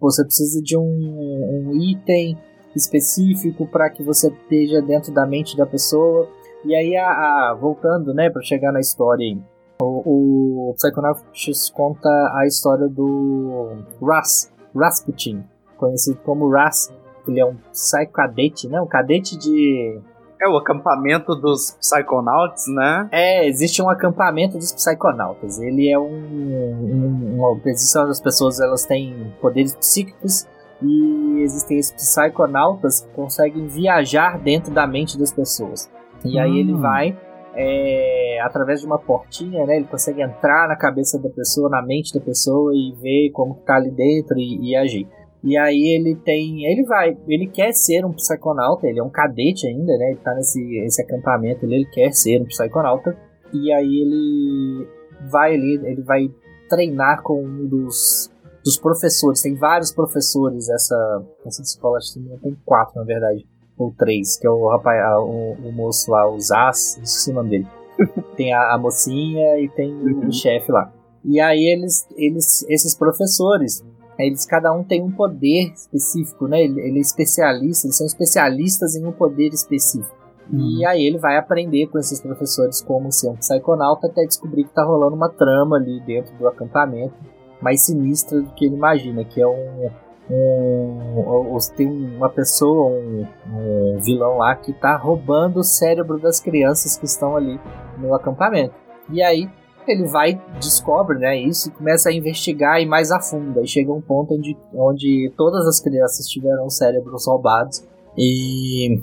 você precisa de um, um item específico para que você esteja dentro da mente da pessoa. E aí, a, a voltando, né, para chegar na história, o, o Psychonauts conta a história do Ras, Rasputin, conhecido como Ras. Ele é um psycadete, né, um cadete de é o acampamento dos Psychonauts, né? É, existe um acampamento dos Psychonautas. Ele é um. um, um existem as pessoas, elas têm poderes psíquicos e existem esses Psychonautas que conseguem viajar dentro da mente das pessoas. E aí ele hum. vai é, através de uma portinha, né? Ele consegue entrar na cabeça da pessoa, na mente da pessoa e ver como tá ali dentro e, e agir. E aí ele tem. Ele vai. Ele quer ser um psiconauta, ele é um cadete ainda, né? Ele tá nesse esse acampamento ele quer ser um psiconauta. E aí ele vai ali, ele vai treinar com um dos, dos professores. Tem vários professores essa, essa escola, acho que tem quatro, na verdade. Ou três, que é o rapaz, o, o moço lá, o Zaz, esqueci o nome dele. tem a, a mocinha e tem uhum. o chefe lá. E aí eles, eles, esses professores, eles cada um tem um poder específico, né? Ele, ele é especialista, eles são especialistas em um poder específico. Uhum. E aí ele vai aprender com esses professores como ser um psiconauta até descobrir que tá rolando uma trama ali dentro do acampamento mais sinistra do que ele imagina, que é um, um, tem uma pessoa, um, um, vilão lá que tá roubando o cérebro das crianças que estão ali no acampamento. E aí ele vai, descobre né, isso e começa a investigar e mais a fundo. Aí chega um ponto onde, onde todas as crianças tiveram cérebros roubados e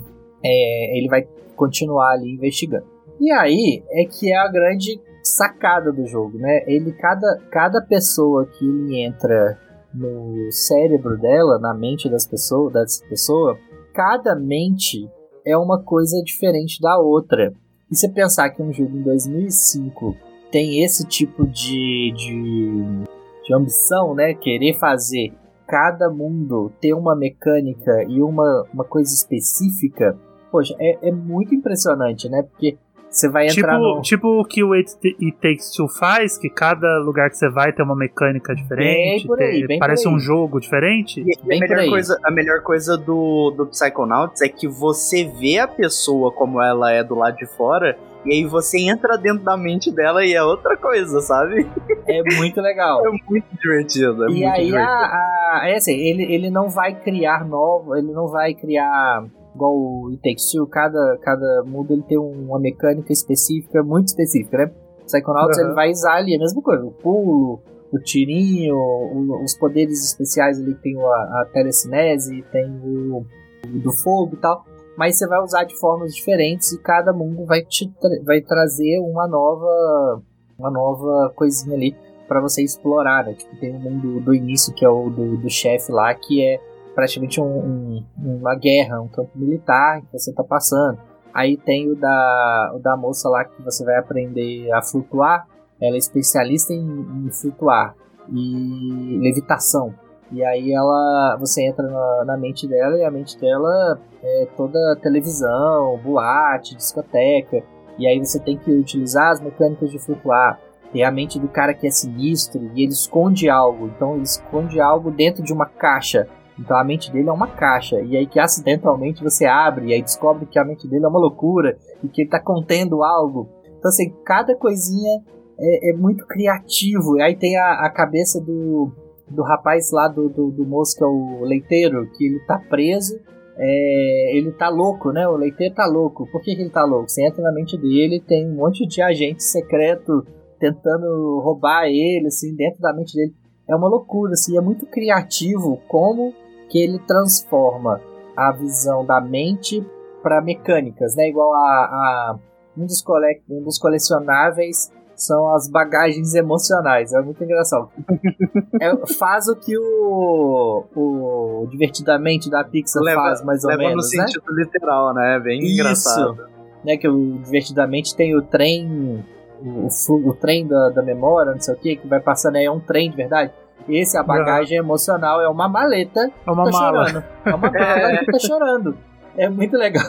é, ele vai continuar ali investigando. E aí é que é a grande sacada do jogo, né? Ele cada, cada pessoa que ele entra no cérebro dela, na mente das pessoas, dessa pessoa, cada mente é uma coisa diferente da outra. E você pensar que um jogo em 2005 tem esse tipo de, de, de ambição, né? Querer fazer cada mundo ter uma mecânica e uma, uma coisa específica, poxa, é, é muito impressionante, né? Porque você vai entrar tipo, no... Tipo o que o It, Takes Two faz, que cada lugar que você vai tem uma mecânica diferente, bem aí, tem, parece um jogo diferente. E, e a, melhor coisa, a melhor coisa do, do Psychonauts é que você vê a pessoa como ela é do lado de fora e aí você entra dentro da mente dela e é outra coisa, sabe? É muito legal. é muito divertido. É e muito aí, divertido. A, a, é assim, ele, ele não vai criar novo, ele não vai criar igual o It Takes Two, cada, cada mundo ele tem uma mecânica específica, muito específica, né? Psychonauts uhum. ele vai usar ali a mesma coisa, o pulo, o tirinho, o, os poderes especiais ali tem a, a telecinese, tem o, o do fogo e tal mas você vai usar de formas diferentes e cada mundo vai te tra vai trazer uma nova uma nova coisinha ali para você explorar, né? Tipo, tem o mundo do início que é o do, do chefe lá, que é praticamente um, um, uma guerra, um campo militar que você tá passando. Aí tem o da, o da moça lá que você vai aprender a flutuar. Ela é especialista em, em flutuar e levitação. E aí ela, você entra na, na, mente dela e a mente dela é toda televisão, boate, discoteca. E aí você tem que utilizar as mecânicas de flutuar. Tem a mente do cara que é sinistro e ele esconde algo. Então ele esconde algo dentro de uma caixa. Então a mente dele é uma caixa. E aí que acidentalmente você abre e aí descobre que a mente dele é uma loucura e que ele está contendo algo. Então assim, cada coisinha é, é muito criativo. E aí tem a, a cabeça do, do rapaz lá do, do, do, moço que é o leiteiro, que ele tá preso, é, ele tá louco, né? O leiteiro tá louco. Por que, que ele tá louco? Você entra na mente dele, tem um monte de agente secreto tentando roubar ele, assim, dentro da mente dele. É uma loucura, assim, é muito criativo como que ele transforma a visão da mente para mecânicas, né? Igual a, a um, dos cole, um dos colecionáveis são as bagagens emocionais. É muito engraçado. é, faz o que o, o Divertidamente da Pixar leva, faz, mais ou leva menos. Leva no sentido literal, né? Bem Isso. engraçado. Né, que o Divertidamente tem o trem. O, o, o trem da, da memória, não sei o que, que vai passando aí, é um trem de verdade. Esse, a bagagem uhum. emocional, é uma maleta. É uma tá mala. Chorando. É uma mala que tá chorando. É muito legal.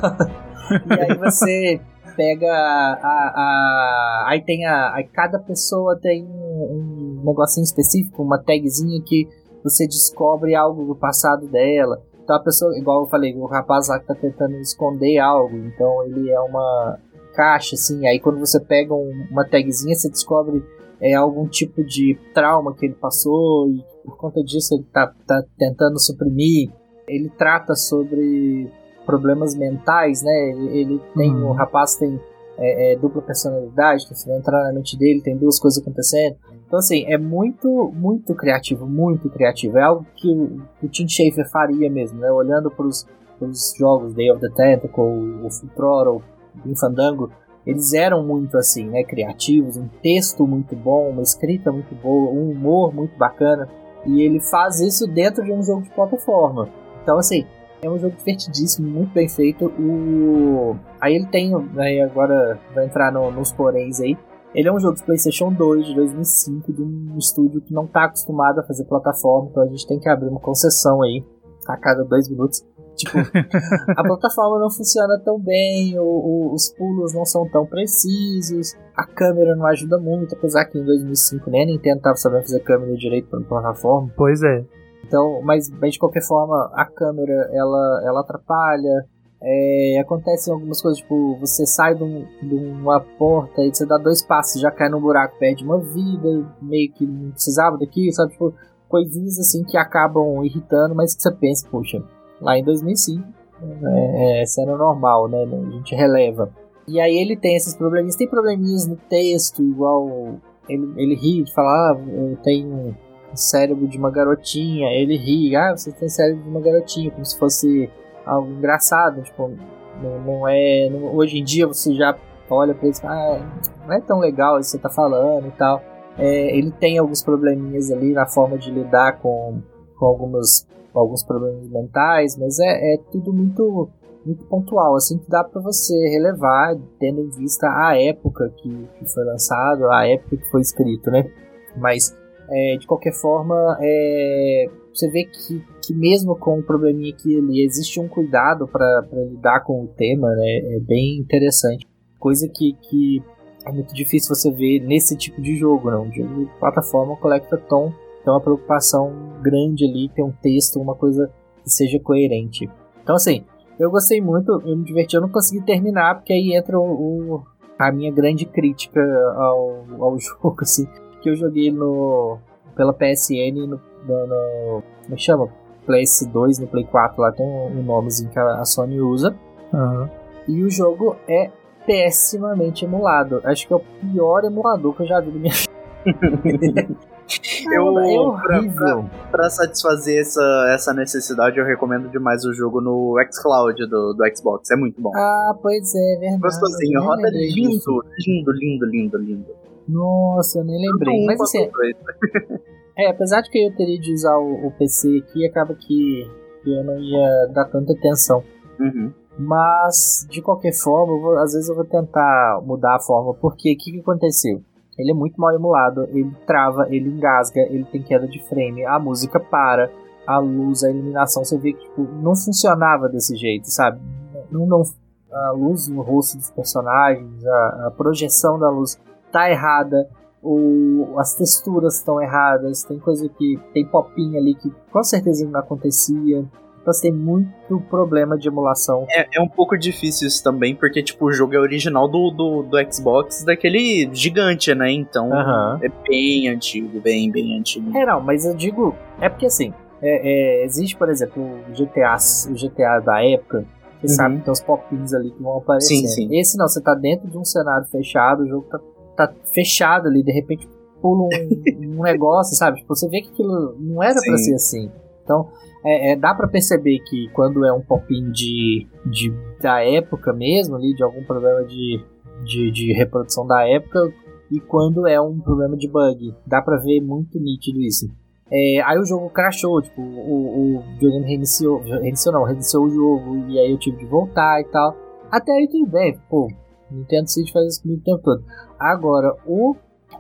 e aí você pega a, a, aí tem a, a cada pessoa tem um, um negocinho específico, uma tagzinha que você descobre algo do passado dela. Então a pessoa, igual eu falei, o rapaz lá que tá tentando esconder algo, então ele é uma caixa, assim, aí quando você pega um, uma tagzinha, você descobre é, algum tipo de trauma que ele passou e por conta disso ele tá, tá tentando suprimir. Ele trata sobre problemas mentais, né? Ele, ele tem, uhum. o rapaz tem é, é, dupla personalidade, que vai entrar na mente dele, tem duas coisas acontecendo. Então, assim, é muito, muito criativo, muito criativo. É algo que o, o Tim Schafer faria mesmo, né? Olhando para os jogos Day of the Tentacle, o Throttle, o Fandango, eles eram muito assim, né? Criativos, um texto muito bom, uma escrita muito boa, um humor muito bacana. E ele faz isso dentro de um jogo de plataforma. Então, assim, é um jogo divertidíssimo, muito bem feito. O... Aí ele tem, aí agora vai entrar no, nos poréns aí. Ele é um jogo de PlayStation 2 de 2005 de um estúdio que não está acostumado a fazer plataforma, então a gente tem que abrir uma concessão aí a cada dois minutos. Tipo, a plataforma não funciona tão bem, o, o, os pulos não são tão precisos, a câmera não ajuda muito, apesar que em 2005 nem a Nintendo estava sabendo fazer câmera direito para plataforma. Pois é. Então, mas, mas de qualquer forma, a câmera ela, ela atrapalha. É, acontecem algumas coisas, tipo, você sai de, um, de, uma porta e você dá dois passos já cai no buraco, perde uma vida, meio que não precisava daquilo, sabe? Tipo, coisinhas assim que acabam irritando, mas que você pensa, poxa, lá em 2005 é, é, era normal, né? A gente releva. E aí ele tem esses probleminhas, tem probleminhas no texto, igual ele, ele ri de falar, ah, eu tenho cérebro de uma garotinha, ele ri, ah, você tem cérebro de uma garotinha, como se fosse algo engraçado, tipo, não, não é, não, hoje em dia você já olha pra fala, ah, não é tão legal isso que você tá falando e tal. É, ele tem alguns probleminhas ali na forma de lidar com, com algumas, alguns problemas mentais, mas é, é tudo muito muito pontual, assim que dá para você relevar, tendo em vista a época que, que foi lançado, a época que foi escrito, né? Mas é, de qualquer forma, é, você vê que, que mesmo com o probleminha que ele existe um cuidado para lidar com o tema, né? É bem interessante. Coisa que, que é muito difícil você ver nesse tipo de jogo, não. Um jogo de plataforma collecta tom tem uma preocupação grande ali, ter um texto, uma coisa que seja coerente. Então, assim, eu gostei muito, eu me diverti, eu não consegui terminar, porque aí entra o, o a minha grande crítica ao, ao jogo, assim que eu joguei no pela PSN no, no, no como é chama? PS2 no Play 4 lá tem um, um nomezinho que a, Sony usa. Uhum. E o jogo é pessimamente emulado. Acho que é o pior emulador que eu já vi na minha vida. Eu, é horrível. Pra, pra, pra, satisfazer essa, essa necessidade, eu recomendo demais o jogo no xCloud do, do Xbox. É muito bom. Ah, pois é, verdade. Gostosinho, roda lindo, lindo, lindo, lindo, lindo. Nossa, eu nem lembrei. Mas assim, é, apesar de que eu teria de usar o, o PC aqui, acaba que, que, eu não ia dar tanta atenção. Uhum. Mas, de qualquer forma, vou, às vezes eu vou tentar mudar a forma, porque o que, que aconteceu? Ele é muito mal emulado, ele trava, ele engasga, ele tem queda de frame, a música para, a luz, a iluminação, você vê que tipo, não funcionava desse jeito, sabe? Não, não, a luz no rosto dos personagens, a, a projeção da luz tá errada, o, as texturas estão erradas, tem coisa que. tem popinha ali que com certeza não acontecia. Então tem muito problema de emulação. É, é um pouco difícil isso também, porque tipo, o jogo é original do, do, do Xbox daquele gigante, né? Então uhum. é bem antigo, bem, bem antigo. É, não, mas eu digo. É porque assim, é, é, existe, por exemplo, o GTA, o GTA da época. Você uhum. sabe que tem os popins ali que vão aparecer. Sim, sim. Esse não, você tá dentro de um cenário fechado, o jogo tá tá fechado ali, de repente pula um, um negócio, sabe? Tipo, você vê que aquilo não era para ser assim. Então, é, é dá para perceber que quando é um popinho de, de, da época mesmo, ali, de algum problema de, de, de reprodução da época, e quando é um problema de bug. Dá pra ver muito nítido isso. É, aí o jogo crashou, tipo, o, o videogame reiniciou, reiniciou não, reiniciou o jogo, e aí eu tive de voltar e tal. Até aí tudo bem, pô, Nintendo Switch faz isso comigo o tempo todo. Agora, o,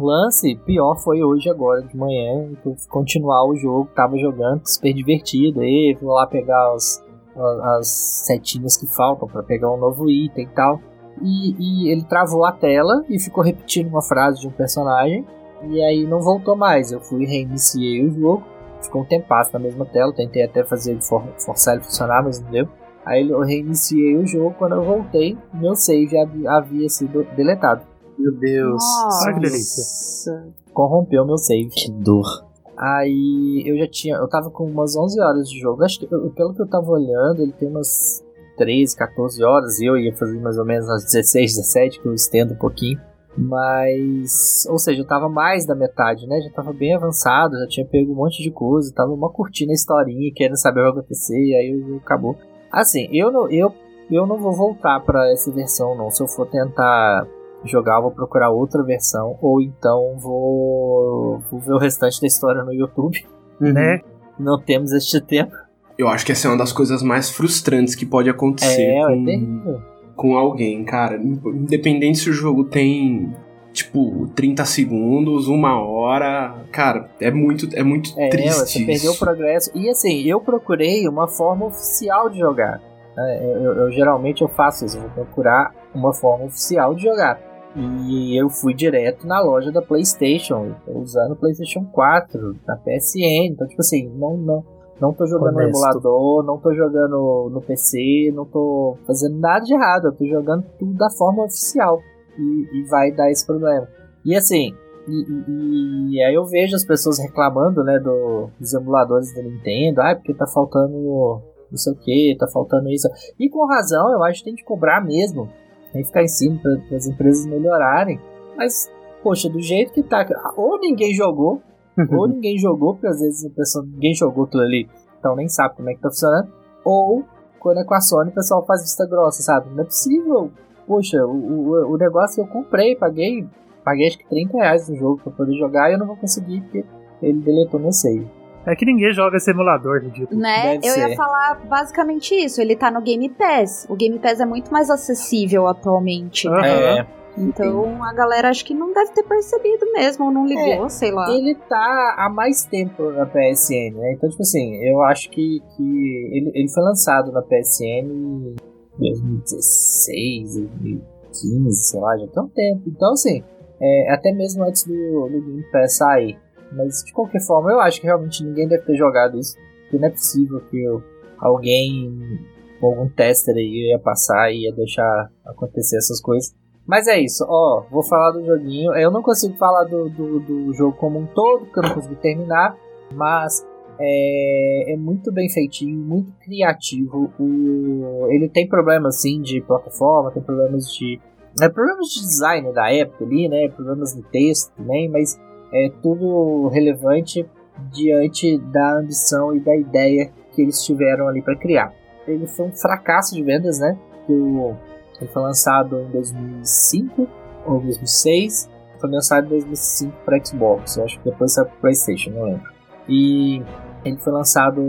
lance pior foi hoje agora de manhã, continuar o jogo, tava jogando, super divertido, aí vou lá pegar as setinhas que faltam para pegar um novo item e tal. E, e, ele travou a tela e ficou repetindo uma frase de um personagem. E aí não voltou mais. Eu fui reiniciei o jogo. Ficou um tempo na mesma tela. Tentei até fazer ele for, forçar ele funcionar, mas não deu. Aí eu reiniciei o jogo. Quando eu voltei, meu save havia sido deletado. Meu Deus. Nossa, que delícia. Corrompeu meu save. Que dor. Aí eu já tinha. Eu tava com umas 11 horas de jogo. Acho que, pelo que eu tava olhando, ele tem umas 13, 14 horas. E eu ia fazer mais ou menos umas 16, 17, que eu estendo um pouquinho. Mas. Ou seja, eu tava mais da metade, né? Já tava bem avançado, já tinha pego um monte de coisa, tava uma curtindo a historinha, querendo saber o que vai acontecer, e aí o jogo acabou. Assim, eu não, eu, eu não vou voltar para essa versão, não. Se eu for tentar jogar, vou procurar outra versão, ou então vou, vou ver o restante da história no YouTube, uhum. né? Não temos este tempo. Eu acho que essa é uma das coisas mais frustrantes que pode acontecer é, com, é com alguém, cara. Independente se o jogo tem tipo 30 segundos, uma hora, cara, é muito é muito é, triste. Você perdeu o progresso. E assim, eu procurei uma forma oficial de jogar. É, eu, eu, eu, geralmente eu faço isso, eu vou procurar uma forma oficial de jogar. E eu fui direto na loja da PlayStation, usando o PlayStation 4, na PSN. Então, tipo assim, não, não, não tô jogando Honesto. no emulador, não tô jogando no PC, não tô fazendo nada de errado, eu tô jogando tudo da forma oficial. E, e vai dar esse problema. E assim, e, e, e, aí eu vejo as pessoas reclamando, né, do, dos emuladores da Nintendo, ah, porque tá faltando não sei o que, tá faltando isso. E com razão, eu acho que tem que cobrar mesmo. Tem que ficar em cima para as empresas melhorarem. Mas, poxa, do jeito que tá. Ou ninguém jogou, ou ninguém jogou, porque às vezes a pessoa, ninguém jogou tudo ali, então nem sabe como é que tá funcionando. Ou, quando é com a Sony, o pessoal faz vista grossa, sabe? Não é possível. Poxa, o, o, o negócio que eu comprei, paguei, paguei acho que 30 reais no jogo para poder jogar e eu não vou conseguir porque ele deletou meu save. É que ninguém joga esse emulador, ridículo. Né? Deve eu ser. ia falar basicamente isso. Ele tá no Game Pass. O Game Pass é muito mais acessível atualmente. Uhum. É. Então a galera acho que não deve ter percebido mesmo, ou não ligou, é, sei lá. Ele tá há mais tempo na PSN, né? Então, tipo assim, eu acho que, que ele, ele foi lançado na PSN em 2016, 2015, sei lá, já tem um tempo. Então, assim, é, até mesmo antes do, do Game Pass sair. Mas de qualquer forma, eu acho que realmente ninguém deve ter jogado isso. Porque não é possível que eu, alguém, algum tester aí ia passar e ia deixar acontecer essas coisas. Mas é isso, ó, vou falar do joguinho. Eu não consigo falar do, do, do jogo como um todo, porque eu não consegui terminar. Mas é, é, muito bem feitinho, muito criativo. O, ele tem problemas sim de plataforma, tem problemas de. É, problemas de design da época ali, né? Problemas de texto também, mas é tudo relevante diante da ambição e da ideia que eles tiveram ali para criar. Ele foi um fracasso de vendas, né? Ele foi lançado em 2005 ou 2006. Foi lançado em 2005 para Xbox. Eu acho que depois saiu para PlayStation, não lembro. E ele foi lançado.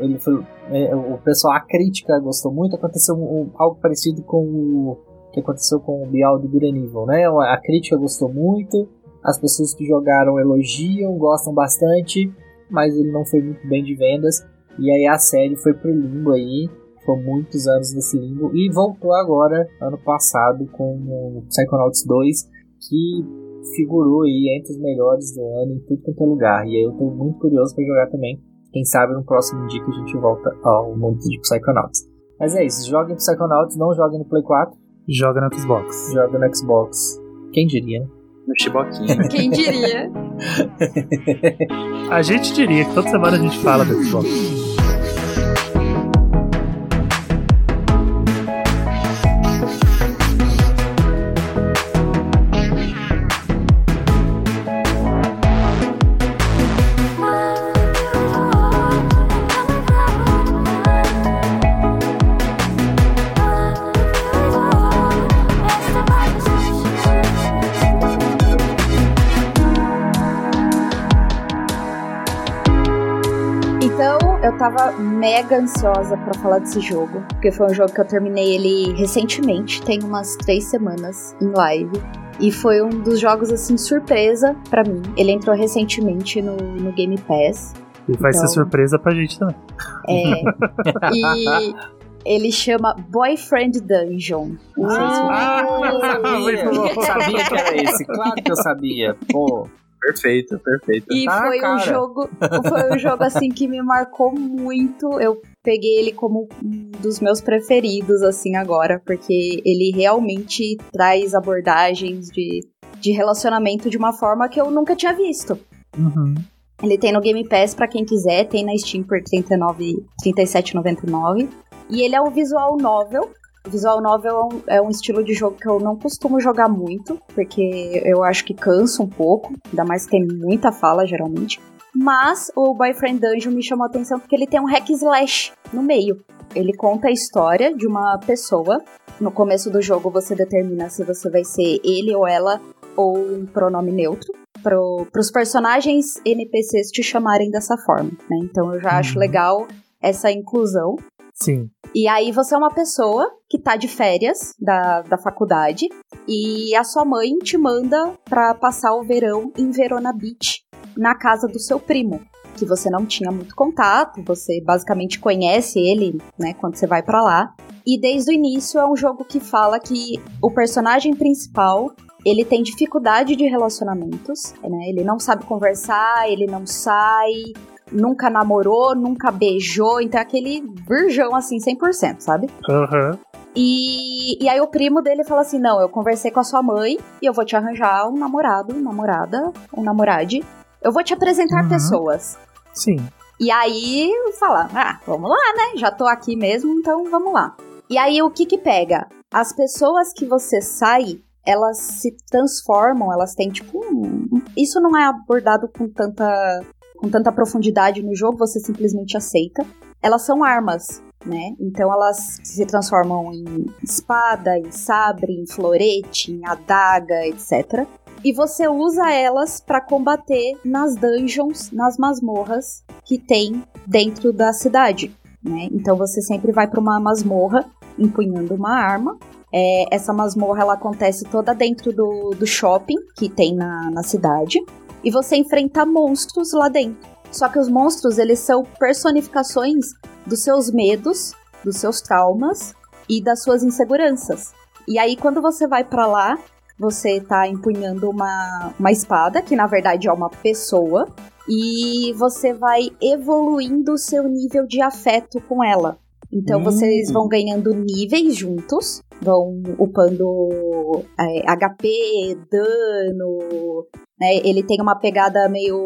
Ele foi, é, o pessoal, a crítica gostou muito. Aconteceu um, algo parecido com o que aconteceu com o Good and Evil, né? A crítica gostou muito as pessoas que jogaram elogiam, gostam bastante, mas ele não foi muito bem de vendas. E aí a série foi pro limbo aí, foi muitos anos nesse limbo e voltou agora ano passado com o Psychonauts 2, que figurou aí entre os melhores do ano em tudo quanto é lugar. E aí eu tô muito curioso para jogar também. Quem sabe no próximo dia que a gente volta ao mundo de Psychonauts. Mas é isso, joguem Psychonauts, não joguem no Play 4. Joga no Xbox. Joga no Xbox. Quem diria, né? No Chiboquinho. Quem diria? a gente diria que toda semana a gente fala do Xbox. Mega ansiosa para falar desse jogo, porque foi um jogo que eu terminei ele recentemente, tem umas três semanas em live. E foi um dos jogos, assim, surpresa para mim. Ele entrou recentemente no, no Game Pass. E vai então, ser surpresa pra gente também. É. e ele chama Boyfriend Dungeon. Ah, eu sabia. eu sabia que era esse. Claro que eu sabia. Pô. Perfeito, perfeito. E ah, foi cara. um jogo, foi um jogo assim que me marcou muito. Eu peguei ele como um dos meus preferidos assim agora, porque ele realmente traz abordagens de, de relacionamento de uma forma que eu nunca tinha visto. Uhum. Ele tem no Game Pass para quem quiser, tem na Steam por R$ 37,99. E ele é um visual novel, Visual novel é um, é um, estilo de jogo que eu não costumo jogar muito, porque eu acho que cansa um pouco, ainda mais que tem muita fala, geralmente. Mas o Boyfriend Dungeon me chamou a atenção porque ele tem um hack slash no meio. Ele conta a história de uma pessoa. No começo do jogo você determina se você vai ser ele ou ela ou um pronome neutro. Para os personagens NPCs te chamarem dessa forma, né? Então eu já acho uhum. legal essa inclusão. Sim. E aí você é uma pessoa que tá de férias da, da faculdade e a sua mãe te manda pra passar o verão em Verona Beach, na casa do seu primo. Que você não tinha muito contato, você basicamente conhece ele, né, quando você vai para lá. E desde o início é um jogo que fala que o personagem principal ele tem dificuldade de relacionamentos, né? Ele não sabe conversar, ele não sai, nunca namorou, nunca beijou, então é aquele virgão assim, 100%, sabe? Aham. Uhum. E, e aí o primo dele fala assim: Não, eu conversei com a sua mãe e eu vou te arranjar um namorado, namorada, um namorade. Eu vou te apresentar uhum. pessoas. Sim. E aí fala: Ah, vamos lá, né? Já tô aqui mesmo, então vamos lá. E aí o que que pega? As pessoas que você sai, elas se transformam, elas têm tipo. Um... Isso não é abordado com tanta com tanta profundidade no jogo, você simplesmente aceita. Elas são armas, né? Então elas se transformam em espada, em sabre, em florete, em adaga, etc. E você usa elas para combater nas dungeons, nas masmorras que tem dentro da cidade, né? Então você sempre vai para uma masmorra empunhando uma arma. É, essa masmorra ela acontece toda dentro do, do shopping que tem na, na cidade e você enfrenta monstros lá dentro. Só que os monstros, eles são personificações dos seus medos, dos seus traumas e das suas inseguranças. E aí quando você vai para lá, você tá empunhando uma, uma espada, que na verdade é uma pessoa, e você vai evoluindo o seu nível de afeto com ela. Então hum. vocês vão ganhando níveis juntos, vão upando é, HP, dano. Né? Ele tem uma pegada meio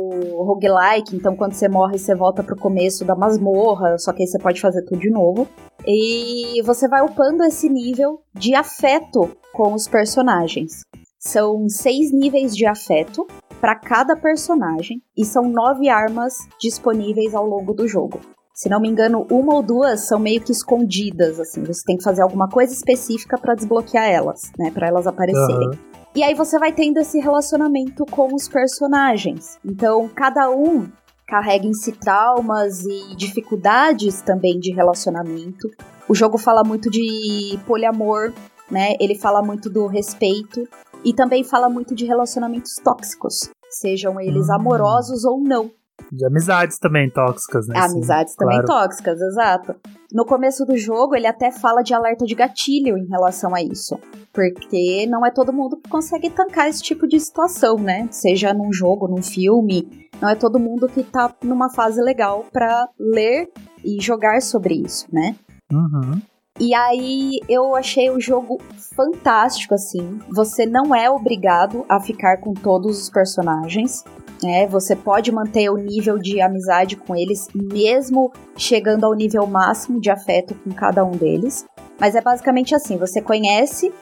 roguelike, então quando você morre, você volta pro começo da masmorra, só que aí você pode fazer tudo de novo. E você vai upando esse nível de afeto com os personagens. São seis níveis de afeto para cada personagem e são nove armas disponíveis ao longo do jogo. Se não me engano, uma ou duas são meio que escondidas, assim. Você tem que fazer alguma coisa específica para desbloquear elas, né? Para elas aparecerem. Uhum. E aí você vai tendo esse relacionamento com os personagens. Então, cada um carrega em si traumas e dificuldades também de relacionamento. O jogo fala muito de poliamor, né? Ele fala muito do respeito e também fala muito de relacionamentos tóxicos, sejam eles hum. amorosos ou não. De amizades também tóxicas, né? Amizades Sim, também claro. tóxicas, exato. No começo do jogo, ele até fala de alerta de gatilho em relação a isso. Porque não é todo mundo que consegue tancar esse tipo de situação, né? Seja num jogo, num filme. Não é todo mundo que tá numa fase legal para ler e jogar sobre isso, né? Uhum. E aí eu achei o jogo fantástico, assim. Você não é obrigado a ficar com todos os personagens. É, você pode manter o nível de amizade com eles, mesmo chegando ao nível máximo de afeto com cada um deles. Mas é basicamente assim: você conhece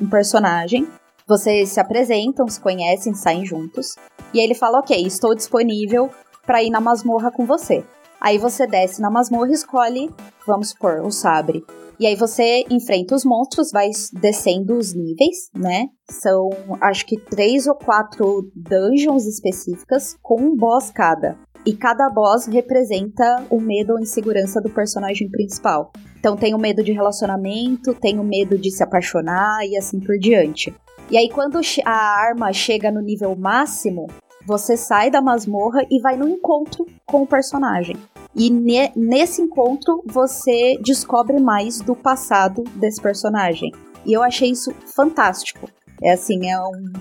um personagem, vocês se apresentam, se conhecem, saem juntos, e aí ele fala: Ok, estou disponível para ir na masmorra com você. Aí você desce na masmorra e escolhe, vamos supor, o sabre. E aí você enfrenta os monstros, vai descendo os níveis, né? São acho que três ou quatro dungeons específicas com um boss cada. E cada boss representa o medo ou insegurança do personagem principal. Então tem o medo de relacionamento, tem o medo de se apaixonar e assim por diante. E aí, quando a arma chega no nível máximo, você sai da masmorra e vai no encontro com o personagem. E ne nesse encontro você descobre mais do passado desse personagem. E eu achei isso fantástico. É assim, é um,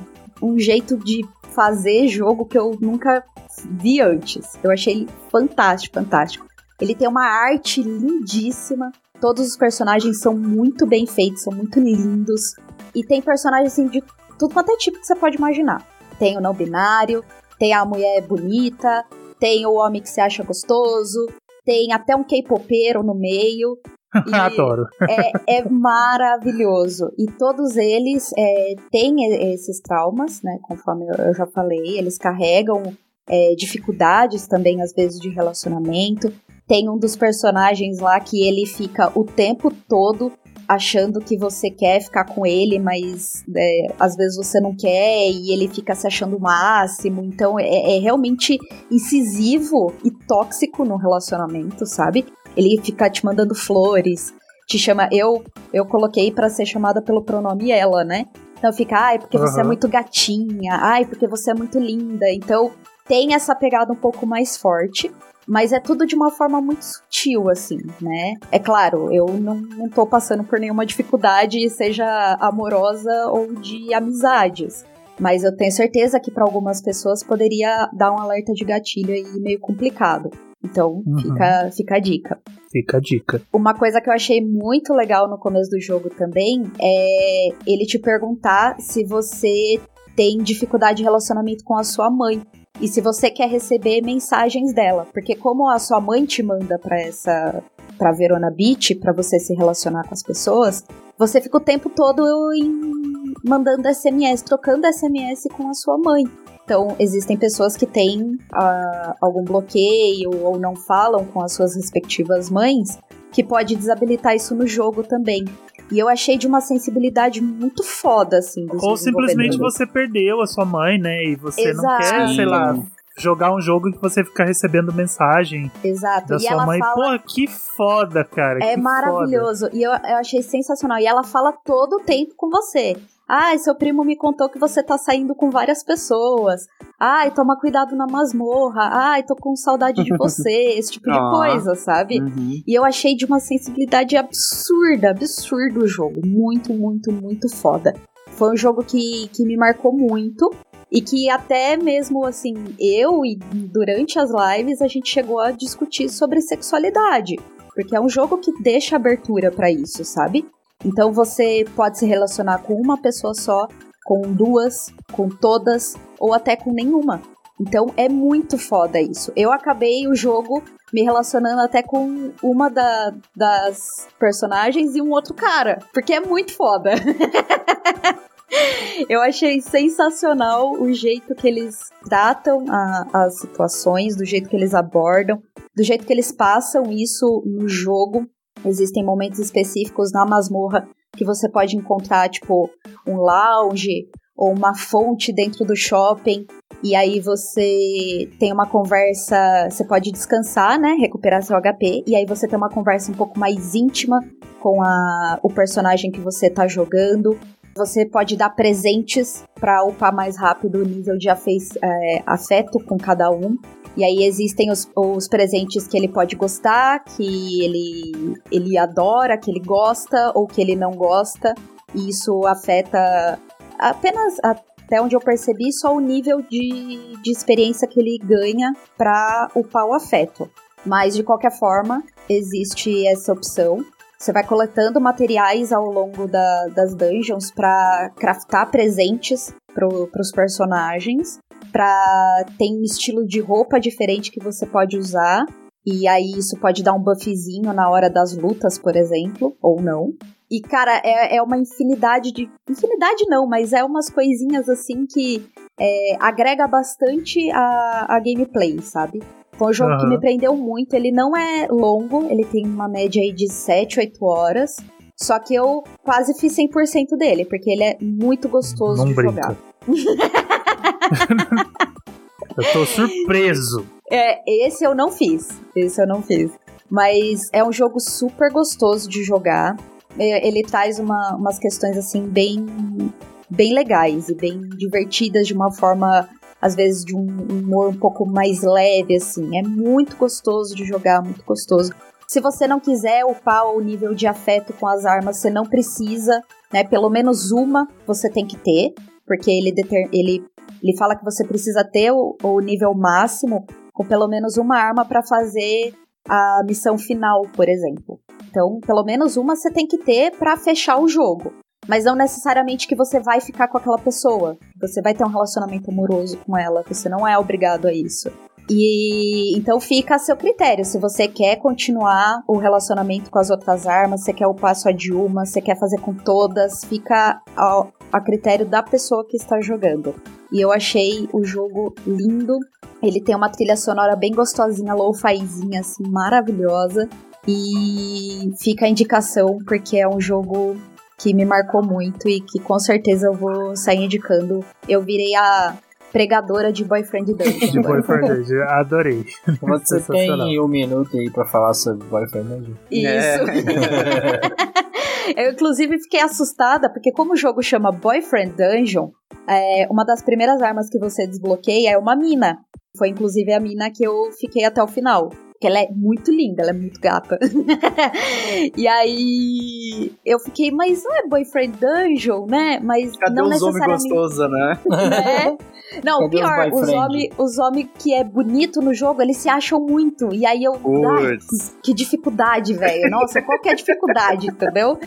um jeito de fazer jogo que eu nunca vi antes. Eu achei fantástico, fantástico. Ele tem uma arte lindíssima. Todos os personagens são muito bem feitos, são muito lindos. E tem personagens assim de tudo quanto é tipo que você pode imaginar. Tem o não binário, tem a mulher bonita, tem o homem que se acha gostoso, tem até um K-popeiro no meio. Adoro. É, é, maravilhoso. E todos eles é, têm esses traumas, né? Conforme eu já falei, eles carregam é, dificuldades também, às vezes, de relacionamento. Tem um dos personagens lá que ele fica o tempo todo achando que você quer ficar com ele, mas é, às vezes você não quer e ele fica se achando o máximo. Então é, é realmente incisivo e tóxico no relacionamento, sabe? Ele fica te mandando flores, te chama. Eu eu coloquei para ser chamada pelo pronome ela, né? Então fica, ai, porque uhum. você é muito gatinha, ai, porque você é muito linda. Então tem essa pegada um pouco mais forte mas é tudo de uma forma muito sutil, assim, né? É claro, eu não, não tô passando por nenhuma dificuldade, seja amorosa ou de amizades. Mas eu tenho certeza que para algumas pessoas poderia dar um alerta de gatilho aí meio complicado. Então, uhum. fica, fica a dica. Fica a dica. Uma coisa que eu achei muito legal no começo do jogo também é ele te perguntar se você tem dificuldade de relacionamento com a sua mãe e se você quer receber mensagens dela, porque como a sua mãe te manda para essa para Verona Beach para você se relacionar com as pessoas, você fica o tempo todo em, mandando SMS, trocando SMS com a sua mãe. Então, existem pessoas que têm uh, algum bloqueio ou não falam com as suas respectivas mães, que pode desabilitar isso no jogo também. E eu achei de uma sensibilidade muito foda, assim. Ou simplesmente você perdeu a sua mãe, né? E você Exato. não quer, sei lá, jogar um jogo que você fica recebendo mensagem Exato. da e sua mãe. Fala... Pô, que foda, cara. É maravilhoso. Foda. E eu, eu achei sensacional. E ela fala todo o tempo com você. Ai, seu primo me contou que você tá saindo com várias pessoas. Ai, toma cuidado na masmorra. Ai, tô com saudade de você. Esse tipo de ah, coisa, sabe? Uhum. E eu achei de uma sensibilidade absurda, absurdo o jogo. Muito, muito, muito foda. Foi um jogo que, que me marcou muito. E que até mesmo assim, eu e durante as lives a gente chegou a discutir sobre sexualidade. Porque é um jogo que deixa abertura para isso, sabe? Então você pode se relacionar com uma pessoa só, com duas, com todas ou até com nenhuma. Então é muito foda isso. Eu acabei o jogo me relacionando até com uma da, das personagens e um outro cara, porque é muito foda. Eu achei sensacional o jeito que eles tratam a, as situações, do jeito que eles abordam, do jeito que eles passam isso no jogo. Existem momentos específicos na masmorra que você pode encontrar, tipo, um lounge ou uma fonte dentro do shopping. E aí você tem uma conversa, você pode descansar, né? Recuperar seu HP. E aí você tem uma conversa um pouco mais íntima com a, o personagem que você tá jogando. Você pode dar presentes para upar mais rápido o nível de é, afeto com cada um. E aí existem os, os presentes que ele pode gostar, que ele, ele adora, que ele gosta ou que ele não gosta. E isso afeta apenas até onde eu percebi só o nível de, de experiência que ele ganha para upar o afeto. Mas de qualquer forma, existe essa opção. Você vai coletando materiais ao longo da, das dungeons para craftar presentes para os personagens pra. Tem um estilo de roupa diferente que você pode usar. E aí isso pode dar um buffzinho na hora das lutas, por exemplo, ou não. E, cara, é, é uma infinidade de. Infinidade não, mas é umas coisinhas assim que é, agrega bastante a, a gameplay, sabe? Foi um jogo uhum. que me prendeu muito. Ele não é longo, ele tem uma média aí de 7, 8 horas. Só que eu quase fiz 100% dele, porque ele é muito gostoso não de brinca. jogar. eu tô surpreso. É, esse eu não fiz. Esse eu não fiz. Mas é um jogo super gostoso de jogar. É, ele traz uma, umas questões assim bem bem legais e bem divertidas de uma forma às vezes de um humor um pouco mais leve assim. É muito gostoso de jogar, muito gostoso. Se você não quiser upar o nível de afeto com as armas, você não precisa, né? Pelo menos uma você tem que ter, porque ele ele ele fala que você precisa ter o, o nível máximo com pelo menos uma arma para fazer a missão final, por exemplo. Então, pelo menos uma você tem que ter para fechar o jogo. Mas não necessariamente que você vai ficar com aquela pessoa. Você vai ter um relacionamento amoroso com ela. Você não é obrigado a isso. E então fica a seu critério. Se você quer continuar o relacionamento com as outras armas, você quer upar só de uma, você quer fazer com todas, fica a, a critério da pessoa que está jogando. E eu achei o jogo lindo. Ele tem uma trilha sonora bem gostosinha, low-fizinha, assim, maravilhosa. E fica a indicação, porque é um jogo que me marcou muito e que com certeza eu vou sair indicando. Eu virei a pregadora de Boyfriend Dungeon. De Boyfriend Dungeon, adorei. Você tem um minuto aí pra falar sobre Boyfriend Dungeon? Isso. É. eu, inclusive, fiquei assustada, porque como o jogo chama Boyfriend Dungeon, é, uma das primeiras armas que você desbloqueia é uma mina. Foi, inclusive, a mina que eu fiquei até o final porque ela é muito linda, ela é muito gata. e aí eu fiquei, mas não é boyfriend dungeon, né? Mas Cadê não os necessariamente. homens gostosos, né? né? Não, Cadê pior, os os homens os homem que é bonito no jogo, eles se acham muito. E aí eu. Ai, que dificuldade, velho. Nossa, qual que é a dificuldade, entendeu?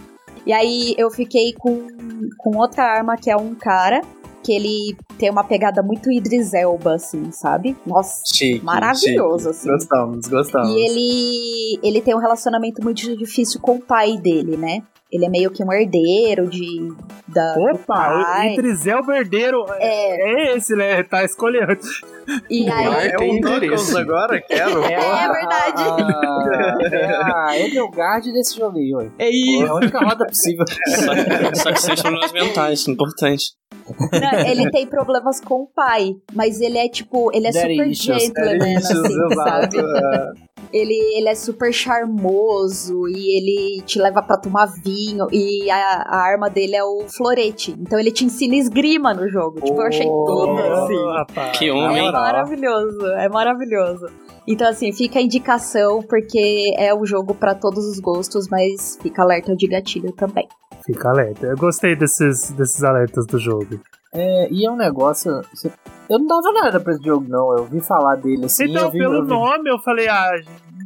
E aí eu fiquei com, com outra arma que é um cara que ele tem uma pegada muito Idris Elba, assim, sabe? Nossa, Chique, maravilhoso, assim. Gostamos, gostamos. E ele, ele tem um relacionamento muito difícil com o pai dele, né? Ele é meio que um herdeiro de. Da, Opa, pai. o Idris Elba herdeiro É, é esse, né? Tá escolhendo. e aí. Ai, É tem o interesse. Knuckles agora, quero. É verdade. Ah, é a Edelgard desse jogo aí, ué. É É a única roda possível. Só, só que sem problemas mentais, importante. Não, ele tem problemas com o pai, mas ele é tipo, ele é Daddy super issues, gentleman, issues, assim, sabe? é. Ele, ele é super charmoso e ele te leva pra tomar vinho e a, a arma dele é o florete. Então ele te ensina esgrima no jogo. Tipo, eu achei tudo assim. rapaz. Que É homem. moral. maravilhoso, é maravilhoso. Então, assim, fica a indicação, porque é um jogo pra todos os gostos, mas fica alerta de gatilho também. Fica alerta. Eu gostei desses, desses alertas do jogo. É, e é um negócio. Eu não dava nada pra esse jogo, não. Eu ouvi falar dele assim. então, eu vi, pelo eu vi- nome, eu falei, ah,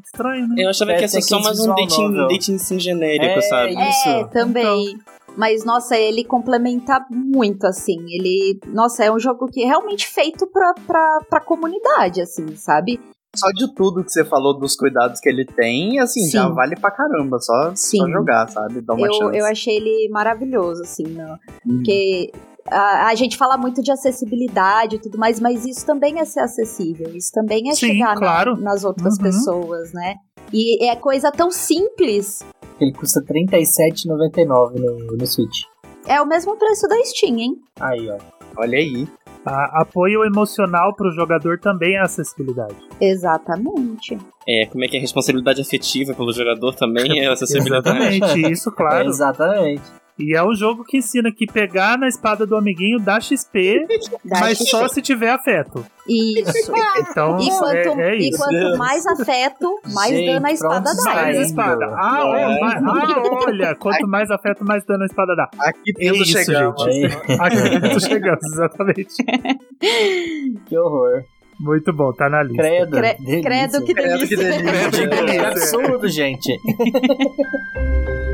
estranho, né? Eu achava É, que ia ser só mais um dating, novel. dating sim genérico, É, sabe? Isso. É, também. Mas, nossa, ele complementa muito, assim. Ele. Nossa, é um jogo que é realmente feito pra, pra, pra comunidade, assim, sabe? Só de tudo que você falou dos cuidados que ele tem, assim, Sim. já vale pra caramba. Só, Sim. só jogar, sabe? Dá uma Eu, chance. eu achei ele maravilhoso, assim, não. Uhum. Porque a, a gente fala muito de acessibilidade e tudo mais, mas isso também é ser acessível. Isso também é Sim, chegar na- claro. nas outras Uhum. pessoas, né? E é coisa tão simples. Ele custa R$ 37,99 no, no Switch. É o mesmo preço da Steam, hein? Aí, ó. Olha aí. A- apoio emocional pro jogador também é acessibilidade. Exatamente. É, como é que é a responsabilidade afetiva pelo jogador também é acessibilidade. Exatamente, isso, É, claro. exatamente. E é um jogo que ensina que pegar na espada do amiguinho dá XP, Dá mas XP. só se tiver afeto. Isso. Então, E quanto, é, é e isso. quanto mais afeto, mais Gente, dano a espada dá. Mais espada. Ah, ó, mas- ah, olha, quanto mais afeto, mais dano a espada dá. Aqui É tendo isso, chegamos. gente. Aqui chegamos, exatamente. que horror. Muito bom, tá na lista. Credo. Cre- delícia. credo que Credo, que delícia. delícia. Credo, que Que delícia. absurdo, gente.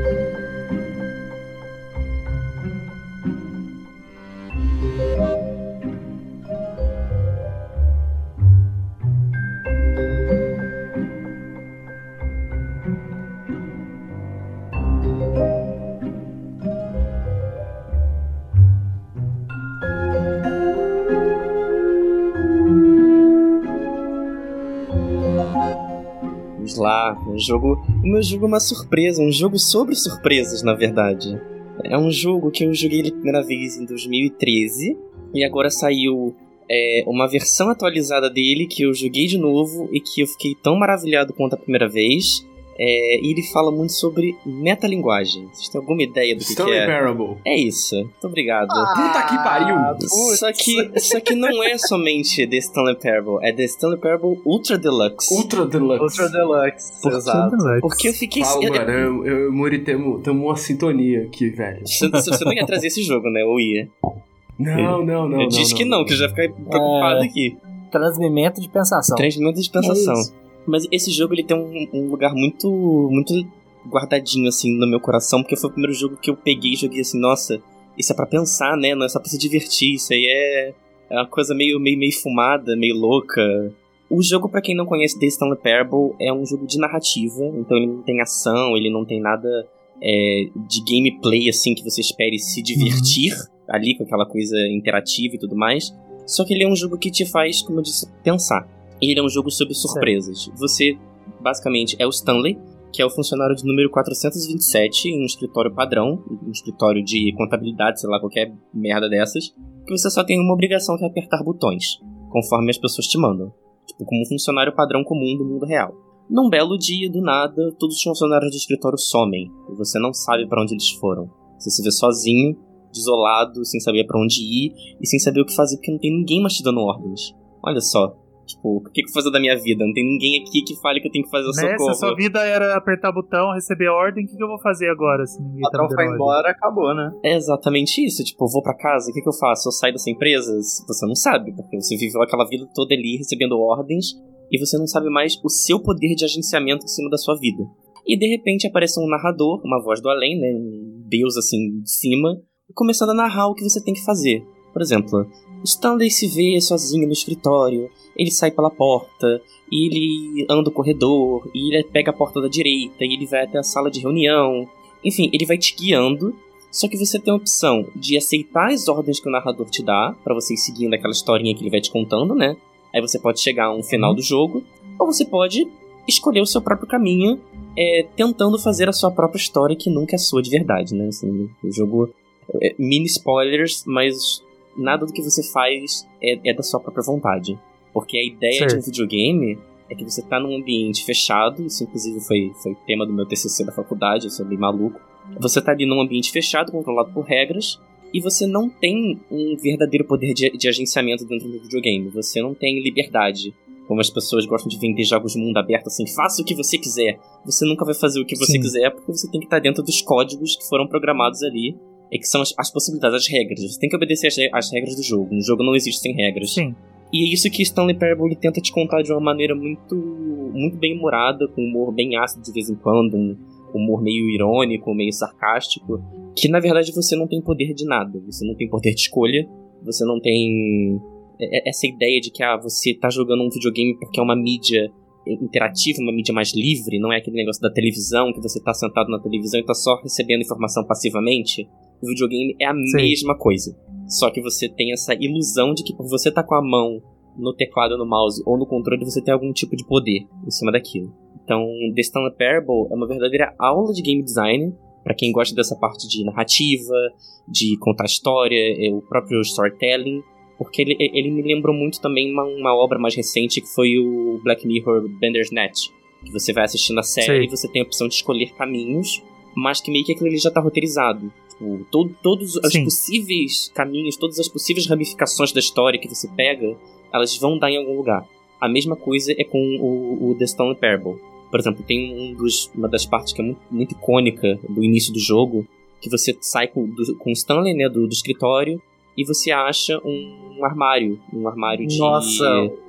Lá, um jogo. O meu jogo é uma surpresa, um jogo sobre surpresas, na verdade. É um jogo que eu joguei pela primeira vez em 2013 e agora saiu é, uma versão atualizada dele que eu joguei de novo e que eu fiquei tão maravilhado quanto a primeira vez. É, e ele fala muito sobre metalinguagem. Vocês têm alguma ideia do que, que Stanley é? Parable. É isso. Muito obrigado. Puta que pariu! Só que, só que não é somente The Stanley Parable, é The Stanley Parable Ultra Deluxe. Ultra Deluxe. Ultra Deluxe, exato. Porque eu fiquei. Fala, eu- mano, eu, eu e o Muri temos temos uma sintonia aqui, velho. Você, você não ia trazer esse jogo, né? Ou ia? Não, não, não. eu disse que não, que eu já fiquei preocupado É. aqui. Transmimento de pensação. Transmimento de pensação. É isso. Mas esse jogo ele tem um, um lugar muito muito guardadinho assim no meu coração, porque foi o primeiro jogo que eu peguei e joguei assim, nossa, isso é pra pensar, né? Não é só pra se divertir, isso aí é, é uma coisa meio, meio, meio fumada, meio louca. O jogo, pra quem não conhece The Stanley Parable, é um jogo de narrativa, então ele não tem ação, ele não tem nada é, de gameplay assim que você espere se divertir ali com aquela coisa interativa e tudo mais. Só que ele é um jogo que te faz, como eu disse, pensar. E ele é um jogo sobre surpresas. Você, basicamente, é o Stanley, que é o funcionário de número 427 em um escritório padrão, um escritório de contabilidade, sei lá, qualquer merda dessas, que você só tem uma obrigação que é apertar botões, conforme as pessoas te mandam. Tipo, como um funcionário padrão comum do mundo real. Num belo dia, do nada, todos os funcionários do escritório somem, e você não sabe para onde eles foram. Você se vê sozinho, desolado, sem saber para onde ir e sem saber o que fazer porque não tem ninguém mais te dando ordens. Olha só, tipo, o que que eu vou fazer da minha vida? Não tem ninguém aqui que fale que eu tenho que fazer o Né? Se a socorro. sua vida era apertar botão, receber ordem, o que, que eu vou fazer agora se ninguém O tá patrão foi ordem? embora, acabou, né? É exatamente isso. Tipo, eu vou pra casa, o que, que eu faço? Eu saio dessa empresa? Você não sabe, porque você viveu aquela vida toda ali recebendo ordens e você não sabe mais o seu poder de agenciamento em cima da sua vida. E de repente aparece um narrador, uma voz do além, né? Um deus assim de cima, começando a narrar o que você tem que fazer. Por exemplo, Stanley se vê sozinho no escritório, ele sai pela porta, e ele anda o corredor, e ele pega a porta da direita, e ele vai até a sala de reunião. Enfim, ele vai te guiando só que você tem a opção de aceitar as ordens que o narrador te dá, pra você ir seguindo aquela historinha que ele vai te contando, né? Aí você pode chegar a um final do jogo, ou você pode escolher o seu próprio caminho, é, tentando fazer a sua própria história, que nunca é sua de verdade, né? Assim, o jogo. é, mini spoilers, mas nada do que você faz é, é da sua própria vontade. Porque a ideia de Certo. um videogame é que você tá num ambiente fechado, isso inclusive foi, foi tema do meu TCC da faculdade, eu sou bem maluco. Você tá ali num ambiente fechado, controlado por regras, e você não tem um verdadeiro poder de, de agenciamento dentro do videogame. Você não tem liberdade. Como as pessoas gostam de vender jogos de mundo aberto, assim, faça o que você quiser. Você nunca vai fazer o que você Sim. quiser, porque você tem que estar dentro dos códigos que foram programados ali. E que são as, as possibilidades, as regras. Você tem que obedecer as, as regras do jogo. Um jogo não existe sem regras. Sim. E é isso que Stanley Parable tenta te contar de uma maneira muito, muito bem humorada, com humor bem ácido de vez em quando, um humor meio irônico, meio sarcástico, que na verdade você não tem poder de nada, você não tem poder de escolha, você não tem é- é- essa ideia de que ah, você tá jogando um videogame porque é uma mídia interativa, uma mídia mais livre, não é aquele negócio da televisão que você tá sentado na televisão e tá só recebendo informação passivamente. O videogame é a Sim. mesma coisa. Só que você tem essa ilusão de que por você tá com a mão no teclado, no mouse ou no controle, você tem algum tipo de poder em cima daquilo. Então, The Stanley Parable é uma verdadeira aula de game design para quem gosta dessa parte de narrativa, de contar história, é, o próprio storytelling, porque ele, ele me lembrou muito também uma, uma obra mais recente que foi o Black Mirror Bandersnatch, que você vai assistindo a série Sei. e você tem a opção de escolher caminhos, mas que meio que aquilo ali já tá roteirizado. Tipo, todo- todos os possíveis caminhos, todas as possíveis ramificações da história que você pega, elas vão dar em algum lugar. A mesma coisa é com o, o The Stanley Parable. Por exemplo, tem um dos- uma das partes que é muito, muito icônica do início do jogo, que você sai com, do, com o Stanley, né, do, do escritório, e você acha um armário, um armário de... Nossa,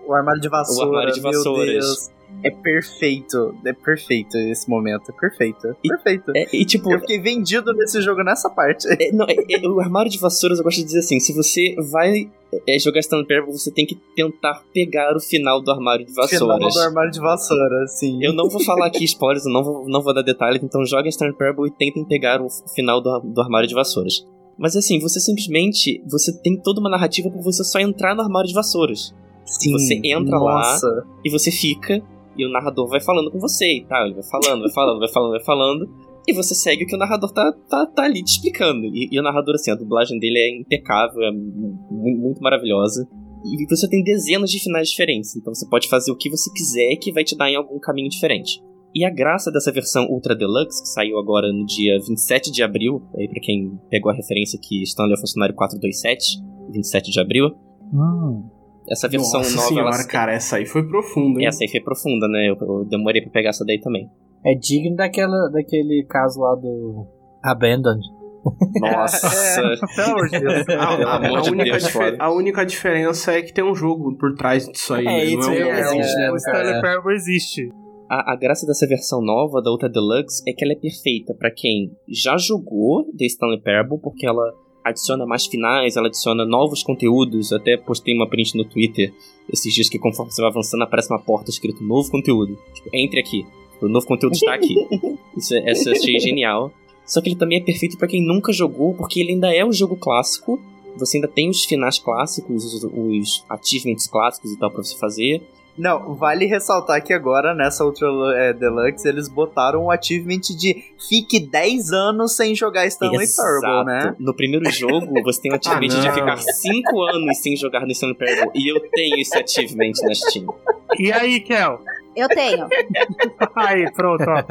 o armário de vassoura. O armário de meu vassouras. É perfeito. É perfeito esse momento. É perfeito. É E- perfeito. É, e tipo, Eu fiquei vendido nesse jogo nessa parte. É, não, é- é- o armário de vassouras, eu gosto de dizer assim: se você vai jogar Stanley Parable, você tem que tentar pegar o final do armário de Final vassouras. do armário de vassoura, sim. Eu não vou falar aqui spoilers, eu não vou, não vou dar detalhes, então joguem Stanley Parable e tentem pegar o final do, do armário de vassouras. Mas assim, você simplesmente você tem toda uma narrativa por você só entrar no armário de vassouras. Sim. você entra lá, Nossa. E você fica, e o narrador vai falando com você e tal. Ele vai falando, vai falando, vai falando, vai falando. E você segue o que o narrador tá, tá, tá ali te explicando. E, e o narrador, assim, a dublagem dele é impecável, é mu- mu- muito maravilhosa. E você tem dezenas de finais diferentes. Então você pode fazer o que você quiser que vai te dar em algum caminho diferente. E a graça dessa versão Ultra Deluxe, que saiu agora no dia 27 de abril, aí pra quem pegou a referência que Stanley é funcionário 427, 27 de abril. Hum. Essa versão Nossa nova. senhora, ela... cara, essa aí foi profunda, hein? Essa aí foi profunda, né? Eu, eu demorei pra pegar essa daí também. É digno daquela, daquele caso lá do Abandoned. Nossa! Pelo amor de Deus. A, única Deus, difer- fora. a única diferença é que tem um jogo por trás disso aí. É, né? isso aí um- é, existe, né, o Stanley cara? Parable existe. A, a graça dessa versão nova da Ultra Deluxe é que ela é perfeita pra quem já jogou The Stanley Parable, porque ela adiciona mais finais, ela adiciona novos conteúdos. Eu até postei uma print no Twitter esses dias que conforme você vai avançando aparece uma porta escrito novo conteúdo. Tipo, entre aqui. O novo conteúdo está aqui. Isso, é- isso eu achei genial. Só que ele também é perfeito pra quem nunca jogou, porque ele ainda é um jogo clássico. Você ainda tem os finais clássicos, os, os achievements clássicos e tal pra você fazer. Não, vale ressaltar que agora, nessa Ultra é, Deluxe, eles botaram o achievement de fique 10 anos sem jogar Stanley Parable, né? No primeiro jogo, você tem o achievement Ah, de ficar 5 anos sem jogar no Stanley Parable. E eu tenho esse achievement na Steam. E aí, Kel? Eu tenho. Aí, pronto, ó.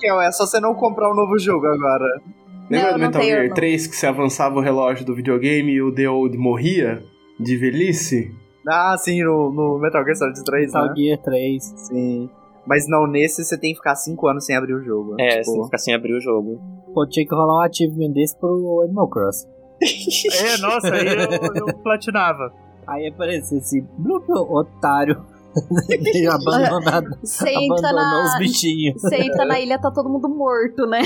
Kel, é só você não comprar um novo jogo agora. Lembra Não, do não Metal tenho, Gear não. 3 que você avançava o relógio do videogame e o The Old morria de velhice? Ah, sim, no, no Metal Gear Solid 3, Metal né? Gear 3. Sim. Mas não, nesse você tem que ficar 5 anos sem abrir o jogo. É, Tipo, você tem que ficar sem abrir o jogo. Pô, tinha que rolar um achievement desse pro Animal Crossing. É, nossa, aí eu, eu platinava. Aí apareceu assim, Blup, otário. Abandonado. Você entra Abandonou os na. bichinhos. Você entra na ilha, tá todo mundo morto, né?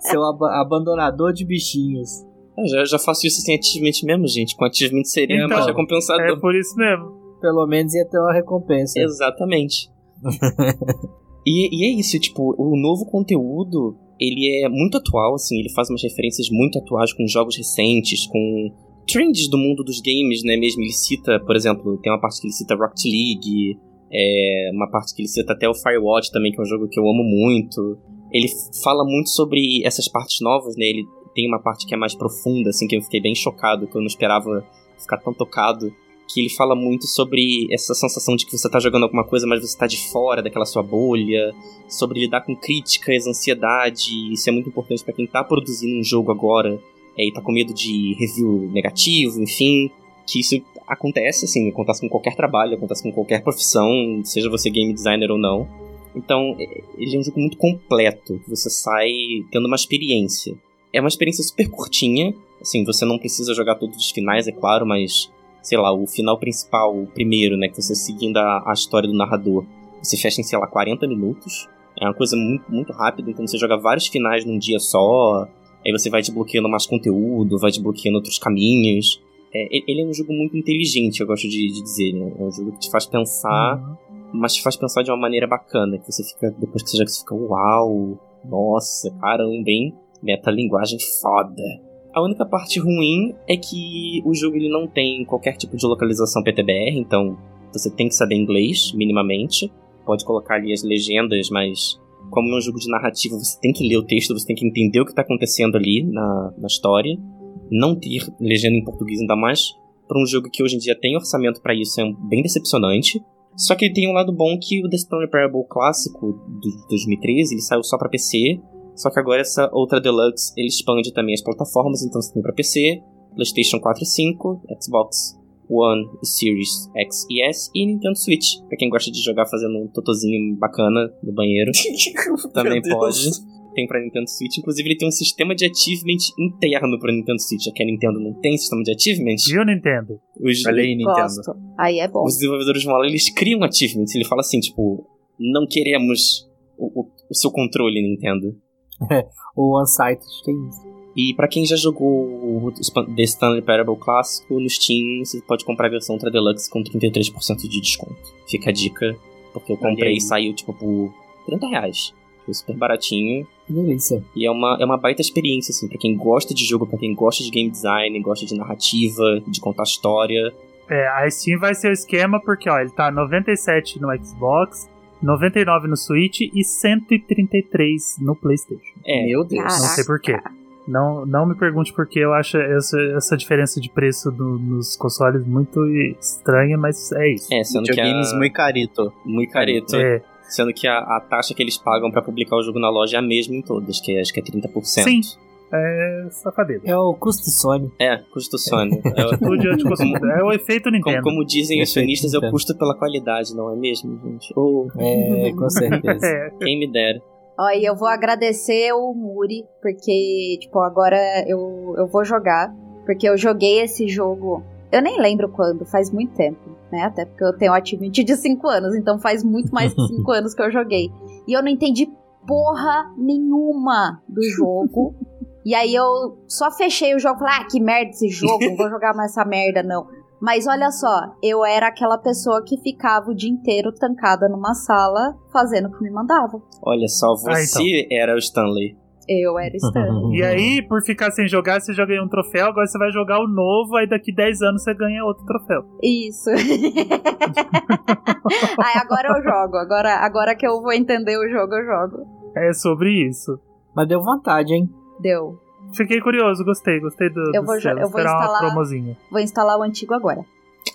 Seu aba- abandonador de bichinhos. Eu já, já faço isso sem achievement mesmo, gente. Com achievement seria Então, mais É recompensador. por isso mesmo. Pelo menos ia ter uma recompensa. Exatamente. e, e é isso, tipo, o novo conteúdo, ele é muito atual, assim, ele faz umas referências muito atuais com jogos recentes, com trends do mundo dos games, né, mesmo, ele cita, por exemplo, tem uma parte que ele cita Rocket League, é, uma parte que ele cita até o Firewatch também, que é um jogo que eu amo muito. Ele fala muito sobre essas partes novas, né, ele tem uma parte que é mais profunda, assim, que eu fiquei bem chocado, que eu não esperava ficar tão tocado, que ele fala muito sobre essa sensação de que você tá jogando alguma coisa, mas você tá de fora daquela sua bolha, sobre lidar com críticas, ansiedade, isso é muito importante pra quem tá produzindo um jogo agora, é, e tá com medo de review negativo, enfim, que isso acontece, assim, acontece com qualquer trabalho, acontece com qualquer profissão, seja você game designer ou não. Então, ele é um jogo muito completo, você sai tendo uma experiência. É uma experiência super curtinha, assim, você não precisa jogar todos os finais, é claro, mas sei lá, o final principal, o primeiro, né, que você seguindo a, a história do narrador, você fecha em, sei lá, 40 minutos. É uma coisa muito, muito rápida, então você joga vários finais num dia só, aí você vai desbloqueando mais conteúdo, vai desbloqueando outros caminhos. É, ele é um jogo muito inteligente, eu gosto de, de dizer, né? É um jogo que te faz pensar, Uhum. mas te faz pensar de uma maneira bacana, que você fica, depois que você joga, você fica, uau, nossa, caramba, hein? Metalinguagem foda. A única parte ruim é que o jogo ele não tem qualquer tipo de localização PTBR, então você tem que saber inglês, minimamente. Pode colocar ali as legendas, mas como é um jogo de narrativa, você tem que ler o texto, você tem que entender o que está acontecendo ali na, na história. Não ter legenda em português, ainda mais para um jogo que hoje em dia tem orçamento para isso, é bem decepcionante. Só que ele tem um lado bom que o The Stone Parable clássico de 2013, ele saiu só para PC, só que agora essa outra Deluxe, ele expande também as plataformas, então você tem para PC, PlayStation 4 e 5, Xbox One, Series X e S e Nintendo Switch, pra quem gosta de jogar fazendo um totozinho bacana no banheiro, também pode. Tem pra Nintendo Switch, inclusive ele tem um sistema de achievement interno pra Nintendo Switch, já que a Nintendo não tem sistema de achievement. Viu, Nintendo? Os, Olha aí, Nintendo. Gosto. Aí é bom. os desenvolvedores vão lá, eles criam achievements. Ele fala assim, tipo, não queremos o, o- o seu controle, Nintendo. O OneSight tem isso. E pra quem já jogou o The Stanley Parable clássico no Steam, você pode comprar a versão Ultra Deluxe com 33% de desconto. Fica a dica, porque eu comprei aí. e saiu, tipo, por 30 reais. Foi super baratinho. Que delícia. E é uma, é uma baita experiência, assim, pra quem gosta de jogo, pra quem gosta de game design, gosta de narrativa, de contar história. É, a Steam vai ser o esquema porque, ó, ele tá 97 no Xbox, 99 no Switch e 133 no PlayStation. É, Meu Deus. Não sei por quê. Não, não me pergunte porque eu acho essa, essa diferença de preço do- nos consoles muito estranha, mas é isso. é sendo que Videogames a... muito carito. muito careto. É, Sendo que a, a taxa que eles pagam pra publicar o jogo na loja é a mesma em todas, que é- acho que é 30%. Sim. É safadeza. É o custo Sony. É, custo Sony. É, o-. É o efeito como, Nintendo. como dizem os sionistas, é o custo pela qualidade, não é mesmo, gente? Ou É, com certeza. É, quem me dera. Ó, e eu vou agradecer o Muri, porque, tipo, agora eu, eu vou jogar. Porque eu joguei esse jogo. Eu nem lembro quando, faz muito tempo, né? Até porque eu tenho um ativity de 5 anos, então faz muito mais de 5 anos que eu joguei. E eu não entendi porra nenhuma do jogo. E aí eu só fechei o jogo e falei, ah, que merda esse jogo, não vou jogar mais essa merda, não. Mas olha só, eu era aquela pessoa que ficava o dia inteiro tancada numa sala fazendo o que me mandava. Olha só, Ah, você era o Stanley. Eu era Stan. E aí, por ficar sem jogar, você já ganhou um troféu, agora você vai jogar o novo, aí daqui 10 anos você ganha outro troféu. Isso. Aí agora eu jogo. Agora, agora que eu vou entender o jogo, eu jogo. É sobre isso. Mas deu vontade, hein? Deu. Fiquei curioso, gostei, gostei do, Eu do vou selo. eu vou instalar- uma promozinha. Vou instalar o antigo agora.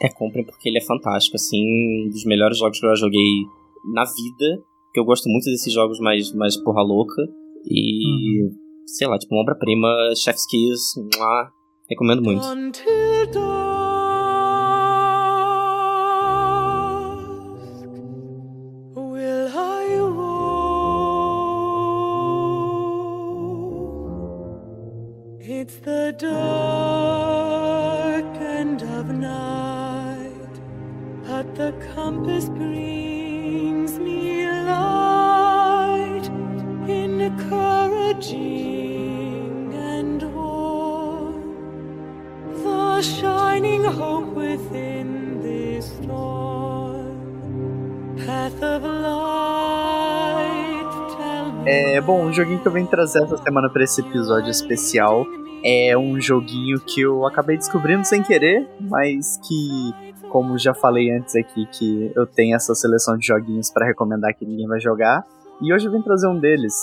É, comprem porque ele é fantástico, assim, um dos melhores jogos que eu já joguei na vida. Que eu gosto muito desses jogos mais, mais porra louca. E, sei lá, tipo, uma obra-prima, Chef's Kiss, mua, recomendo muito. Until dusk the dark end of night, but the compass brings me light, encouraging and warm the shining hope within this storm. Path of light, tell. É, bom, o joguinho que eu venho trazer essa semana pra esse episódio especial é um joguinho que eu acabei descobrindo sem querer, mas que, como já falei antes aqui, que eu tenho essa seleção de joguinhos pra recomendar que ninguém vai jogar. E hoje eu vim trazer um deles,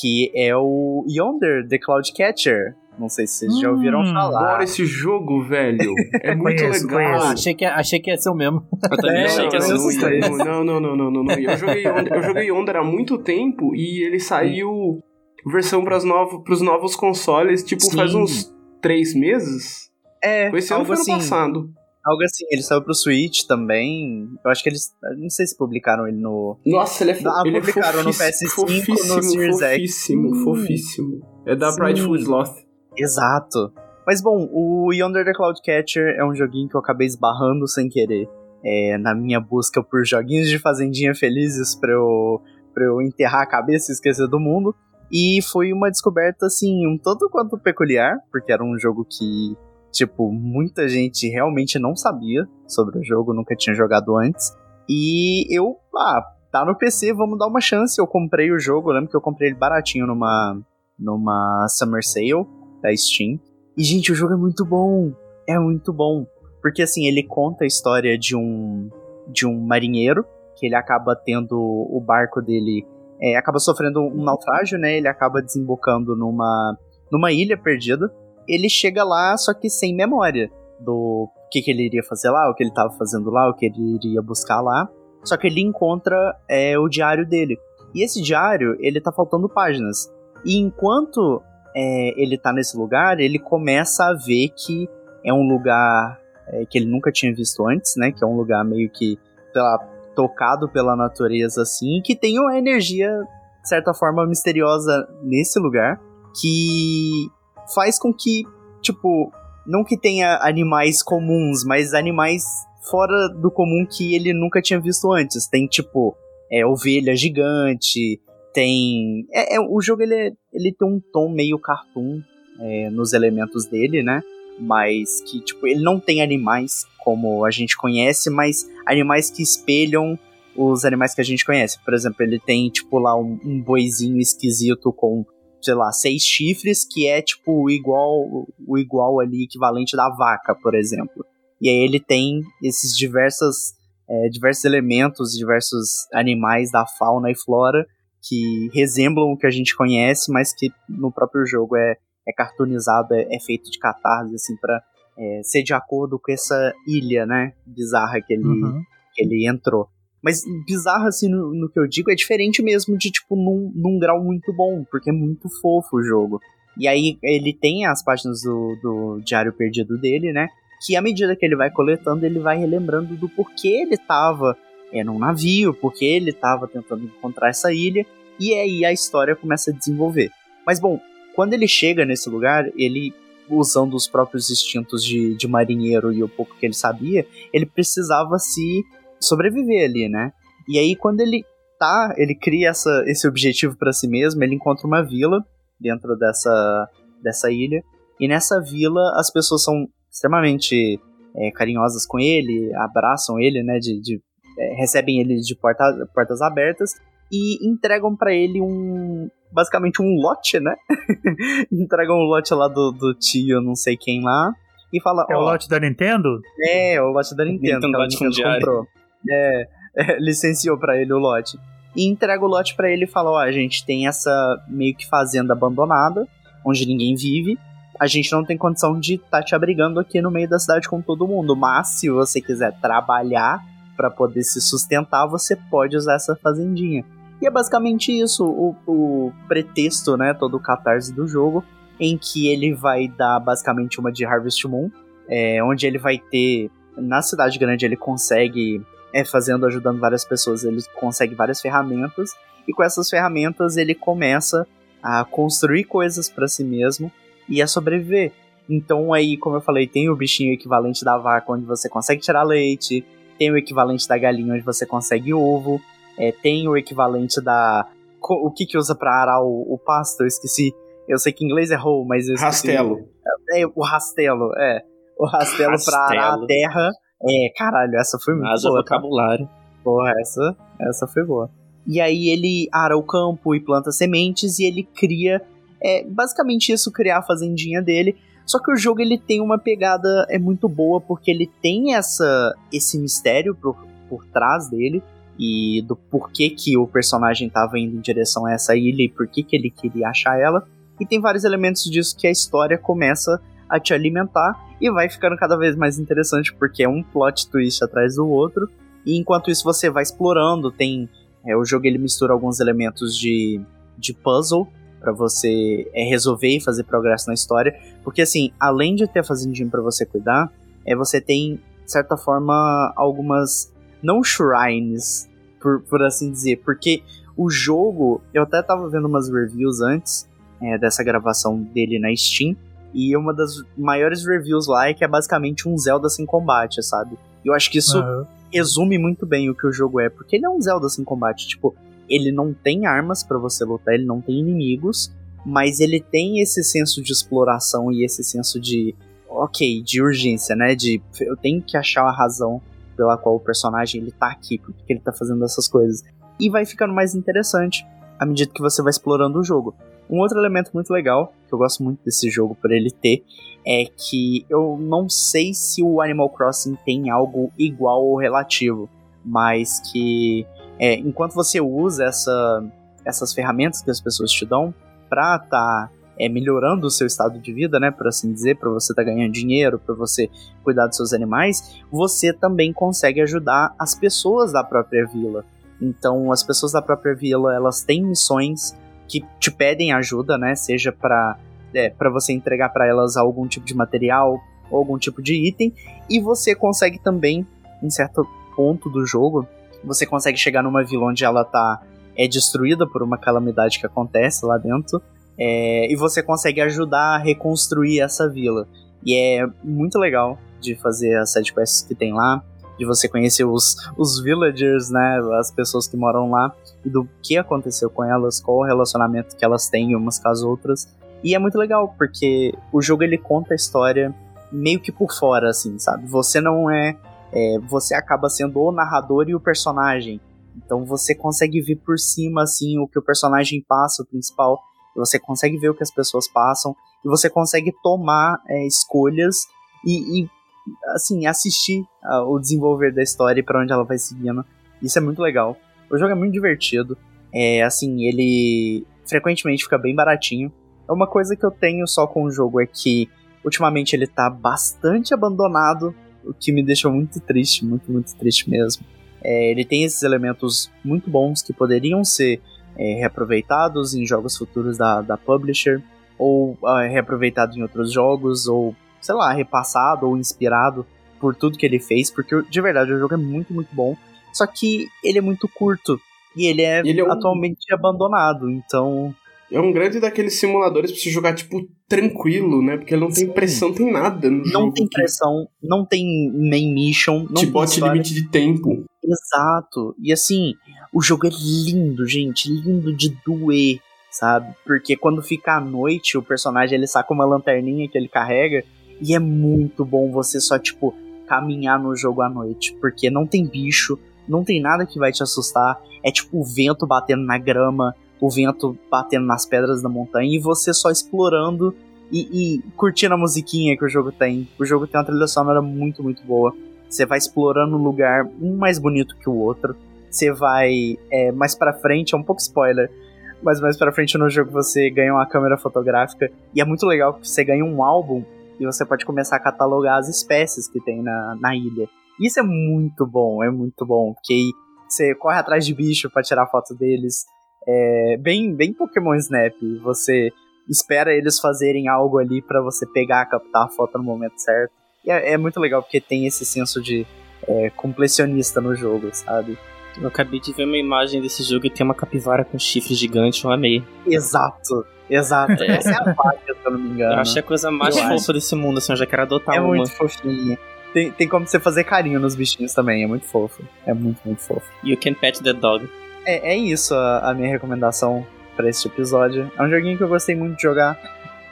que é o Yonder The Cloud Catcher. Não sei se vocês já ouviram Hum, falar. Adoro esse jogo, velho. É muito Conheço, legal. conheço. Ah, achei, que, achei que ia ser o mesmo. Eu também É, achei que ia ser não sei. dois. Não, não, não, não, não, não. Eu joguei Yonder, eu joguei Yonder há muito tempo e ele saiu versão pras novo, pros novos consoles, tipo, faz Sim. uns três meses. É, Foi esse ano algo foi ano assim. passado. Algo assim, ele saiu pro Switch também. Eu acho que eles. Não sei se publicaram ele no. Nossa, ele é, fo Ah, ele é publicaram no fofíssimo, PS5, no fofíssimo, Series X. fofíssimo, Hum. fofíssimo. É da Sim. Prideful Sloth. Exato. Mas bom, o Yonder the Cloud Catcher é um joguinho que eu acabei esbarrando sem querer. É, na minha busca por joguinhos de fazendinha felizes pra eu, pra eu enterrar a cabeça e esquecer do mundo. E foi uma descoberta, assim, um tanto quanto peculiar, porque era um jogo que, tipo, muita gente realmente não sabia sobre o jogo, nunca tinha jogado antes. E eu, ah, tá no PC, vamos dar uma chance. Eu comprei o jogo, lembro que eu comprei ele baratinho numa, numa Summer Sale da Steam. E, gente, o jogo é muito bom. É muito bom. Porque, assim, ele conta a história de um, de um marinheiro, que ele acaba tendo o barco dele. É, acaba sofrendo um naufrágio, né? Ele acaba desembocando numa, numa ilha perdida. Ele chega lá, só que sem memória do que, que ele iria fazer lá, o que ele estava fazendo lá, o que ele iria buscar lá. Só que ele encontra é, o diário dele. E esse diário, ele tá faltando páginas. E enquanto é, ele tá nesse lugar, ele começa a ver que é um lugar é, que ele nunca tinha visto antes, né? Que é um lugar meio que, sei lá, tocado pela natureza, assim, que tem uma energia, de certa forma, misteriosa nesse lugar, que faz com que, tipo, não que tenha animais comuns, mas animais fora do comum que ele nunca tinha visto antes. Tem, tipo, é, ovelha gigante, tem. É, é, o jogo ele, é- ele tem um tom meio cartoon é, nos elementos dele, né? Mas que, tipo, ele não tem animais como a gente conhece, mas animais que espelham os animais que a gente conhece. Por exemplo, ele tem, tipo, lá um, um boizinho esquisito com, sei lá, seis chifres, que é, tipo, igual, o igual ali, equivalente da vaca, por exemplo. E aí ele tem esses diversas, é, diversos elementos, diversos animais da fauna e flora que resemblam o que a gente conhece, mas que no próprio jogo é, é cartoonizado, é, é feito de catarse, assim, pra é, ser de acordo com essa ilha, né, bizarra que ele, Uhum. que ele entrou. Mas bizarro, assim, no, no que eu digo, é diferente mesmo de, tipo, num, num grau muito bom, porque é muito fofo o jogo. E aí ele tem as páginas do, do Diário Perdido dele, né? Que à medida que ele vai coletando, ele vai relembrando do porquê ele tava é, num navio, porque ele tava tentando encontrar essa ilha, e aí a história começa a desenvolver. Mas bom, quando ele chega nesse lugar, ele, usando os próprios instintos de, de marinheiro e o pouco que ele sabia, ele precisava se sobreviver ali, né? E aí quando ele tá, ele cria essa, esse objetivo para si mesmo, ele encontra uma vila dentro dessa, dessa ilha, e nessa vila as pessoas são extremamente é, carinhosas com ele, abraçam ele, né, de, de é, recebem ele de porta, portas abertas e entregam para ele um basicamente um lote, né? entregam um lote lá do, do tio, não sei quem lá, e fala, É o lote da Nintendo? É, é o lote da Nintendo, Nintendo que a Nintendo comprou. É, é, licenciou pra ele o lote. E entrega o lote pra ele e fala, ó, a gente tem essa meio que fazenda abandonada, onde ninguém vive. A gente não tem condição de estar tá te abrigando aqui no meio da cidade com todo mundo, mas se você quiser trabalhar pra poder se sustentar, você pode usar essa fazendinha. E é basicamente isso, o, o pretexto, né, todo o catarse do jogo, em que ele vai dar basicamente uma de Harvest Moon, é, onde ele vai ter, na cidade grande ele consegue, é, fazendo, ajudando várias pessoas, ele consegue várias ferramentas, e com essas ferramentas ele começa a construir coisas para si mesmo e a sobreviver. Então aí, como eu falei, tem o bichinho equivalente da vaca, onde você consegue tirar leite, tem o equivalente da galinha, onde você consegue ovo, é, tem o equivalente da. O que que usa pra arar o, o pasto? Eu esqueci. Eu sei que em inglês é hoe, mas eu esqueci. Rastelo. É, o rastelo, é. O rastelo, pra arar a Rastelo. terra. É, caralho, essa foi muito Haja boa. tá? vocabulário. Porra, essa, essa foi boa. E aí ele ara o campo e planta sementes e ele cria. É basicamente isso, criar a fazendinha dele. Só que o jogo ele tem uma pegada é muito boa porque ele tem essa esse mistério por, por trás dele e do porquê que o personagem estava indo em direção a essa ilha e por que ele queria achar ela. E tem vários elementos disso que a história começa a te alimentar e vai ficando cada vez mais interessante porque é um plot twist atrás do outro. E enquanto isso você vai explorando, tem é, o jogo ele mistura alguns elementos de, de puzzle para você é, resolver e fazer progresso na história, porque assim, além de ter a fazendinha para você cuidar, é você tem de certa forma algumas não shrines, por, por assim dizer, porque o jogo, eu até tava vendo umas reviews antes é, dessa gravação dele na Steam, e uma das maiores reviews lá é que é basicamente um Zelda sem combate, sabe? Eu acho que isso Aham. resume muito bem o que o jogo é, porque ele é um Zelda sem combate, tipo, ele não tem armas pra você lutar, ele não tem inimigos, mas ele tem esse senso de exploração e esse senso de, ok, de urgência, né? De eu tenho que achar a razão pela qual o personagem ele tá aqui, porque ele tá fazendo essas coisas. E vai ficando mais interessante à medida que você vai explorando o jogo. Um outro elemento muito legal, que eu gosto muito desse jogo por ele ter, é que eu não sei se o Animal Crossing tem algo igual ou relativo, mas que é, enquanto você usa essa, essas ferramentas que as pessoas te dão pra tá é, melhorando o seu estado de vida, né, por assim dizer, para você tá ganhando dinheiro, para você cuidar dos seus animais, você também consegue ajudar as pessoas da própria vila. Então, as pessoas da própria vila, elas têm missões que te pedem ajuda, né, seja para é, para você entregar para elas algum tipo de material ou algum tipo de item, e você consegue também, em certo ponto do jogo, você consegue chegar numa vila onde ela tá é destruída por uma calamidade que acontece lá dentro, é, e você consegue ajudar a reconstruir essa vila. E é muito legal de fazer as sidequests que tem lá, de você conhecer os, os villagers, né, as pessoas que moram lá, e do que aconteceu com elas, qual o relacionamento que elas têm umas com as outras. E é muito legal, porque o jogo ele conta a história meio que por fora, assim, sabe? Você não é, é você acaba sendo o narrador e o personagem. Então você consegue ver por cima, assim, o que o personagem passa, o principal. Você consegue ver o que as pessoas passam. E você consegue tomar é, escolhas e, e, assim, assistir ah, o desenvolver da história e pra onde ela vai seguindo. Isso é muito legal. O jogo é muito divertido. É, assim, ele frequentemente fica bem baratinho. É uma coisa que eu tenho só com o jogo é que ultimamente ele tá bastante abandonado, o que me deixou muito triste, muito, muito triste mesmo. É, ele tem esses elementos muito bons que poderiam ser é, reaproveitados em jogos futuros da, da publisher, ou uh, reaproveitado em outros jogos, ou sei lá, repassado ou inspirado por tudo que ele fez, porque de verdade o jogo é muito, muito bom. Só que ele é muito curto e ele é, Ele é um- atualmente abandonado, então É um grande daqueles simuladores pra você jogar, tipo, tranquilo, né? Porque ele não tem Sim. pressão, tem nada no jogo. não tem pressão, não tem main mission, não te tem história. limite de tempo. Exato. E assim, o jogo é lindo, gente, lindo de doer, sabe? Porque quando fica à noite, o personagem ele saca uma lanterninha que ele carrega e é muito bom você só tipo caminhar no jogo à noite, porque não tem bicho, não tem nada que vai te assustar. É tipo o vento batendo na grama, o vento batendo nas pedras da montanha e você só explorando e, e curtindo a musiquinha que o jogo tem. O jogo tem uma trilha sonora muito, muito boa. Você vai explorando um lugar um mais bonito que o outro. Você vai é, mais pra frente, é um pouco spoiler, mas mais pra frente no jogo você ganha uma câmera fotográfica e é muito legal que você ganha um álbum e você pode começar a catalogar as espécies que tem na, na ilha. Isso é muito bom, é muito bom, porque aí você corre atrás de bicho pra tirar foto deles. É bem, bem Pokémon Snap. Você espera eles fazerem algo ali pra você pegar, captar a foto no momento certo. E é, é muito legal porque tem esse senso de é, completionista no jogo, sabe? Eu acabei de ver uma imagem desse jogo e tem uma capivara com chifre gigante, eu amei. Exato, exato. É. Essa é a vaga, se eu não me engano. Eu achei a coisa mais Eu fofa acho. desse mundo, assim, eu já quero adotar É uma. muito fofinha. Tem, tem como você fazer carinho nos bichinhos também, é muito fofo. É muito, muito fofo. You can pet the dog. É, é isso a, a minha recomendação pra este episódio. É um joguinho que eu gostei muito de jogar.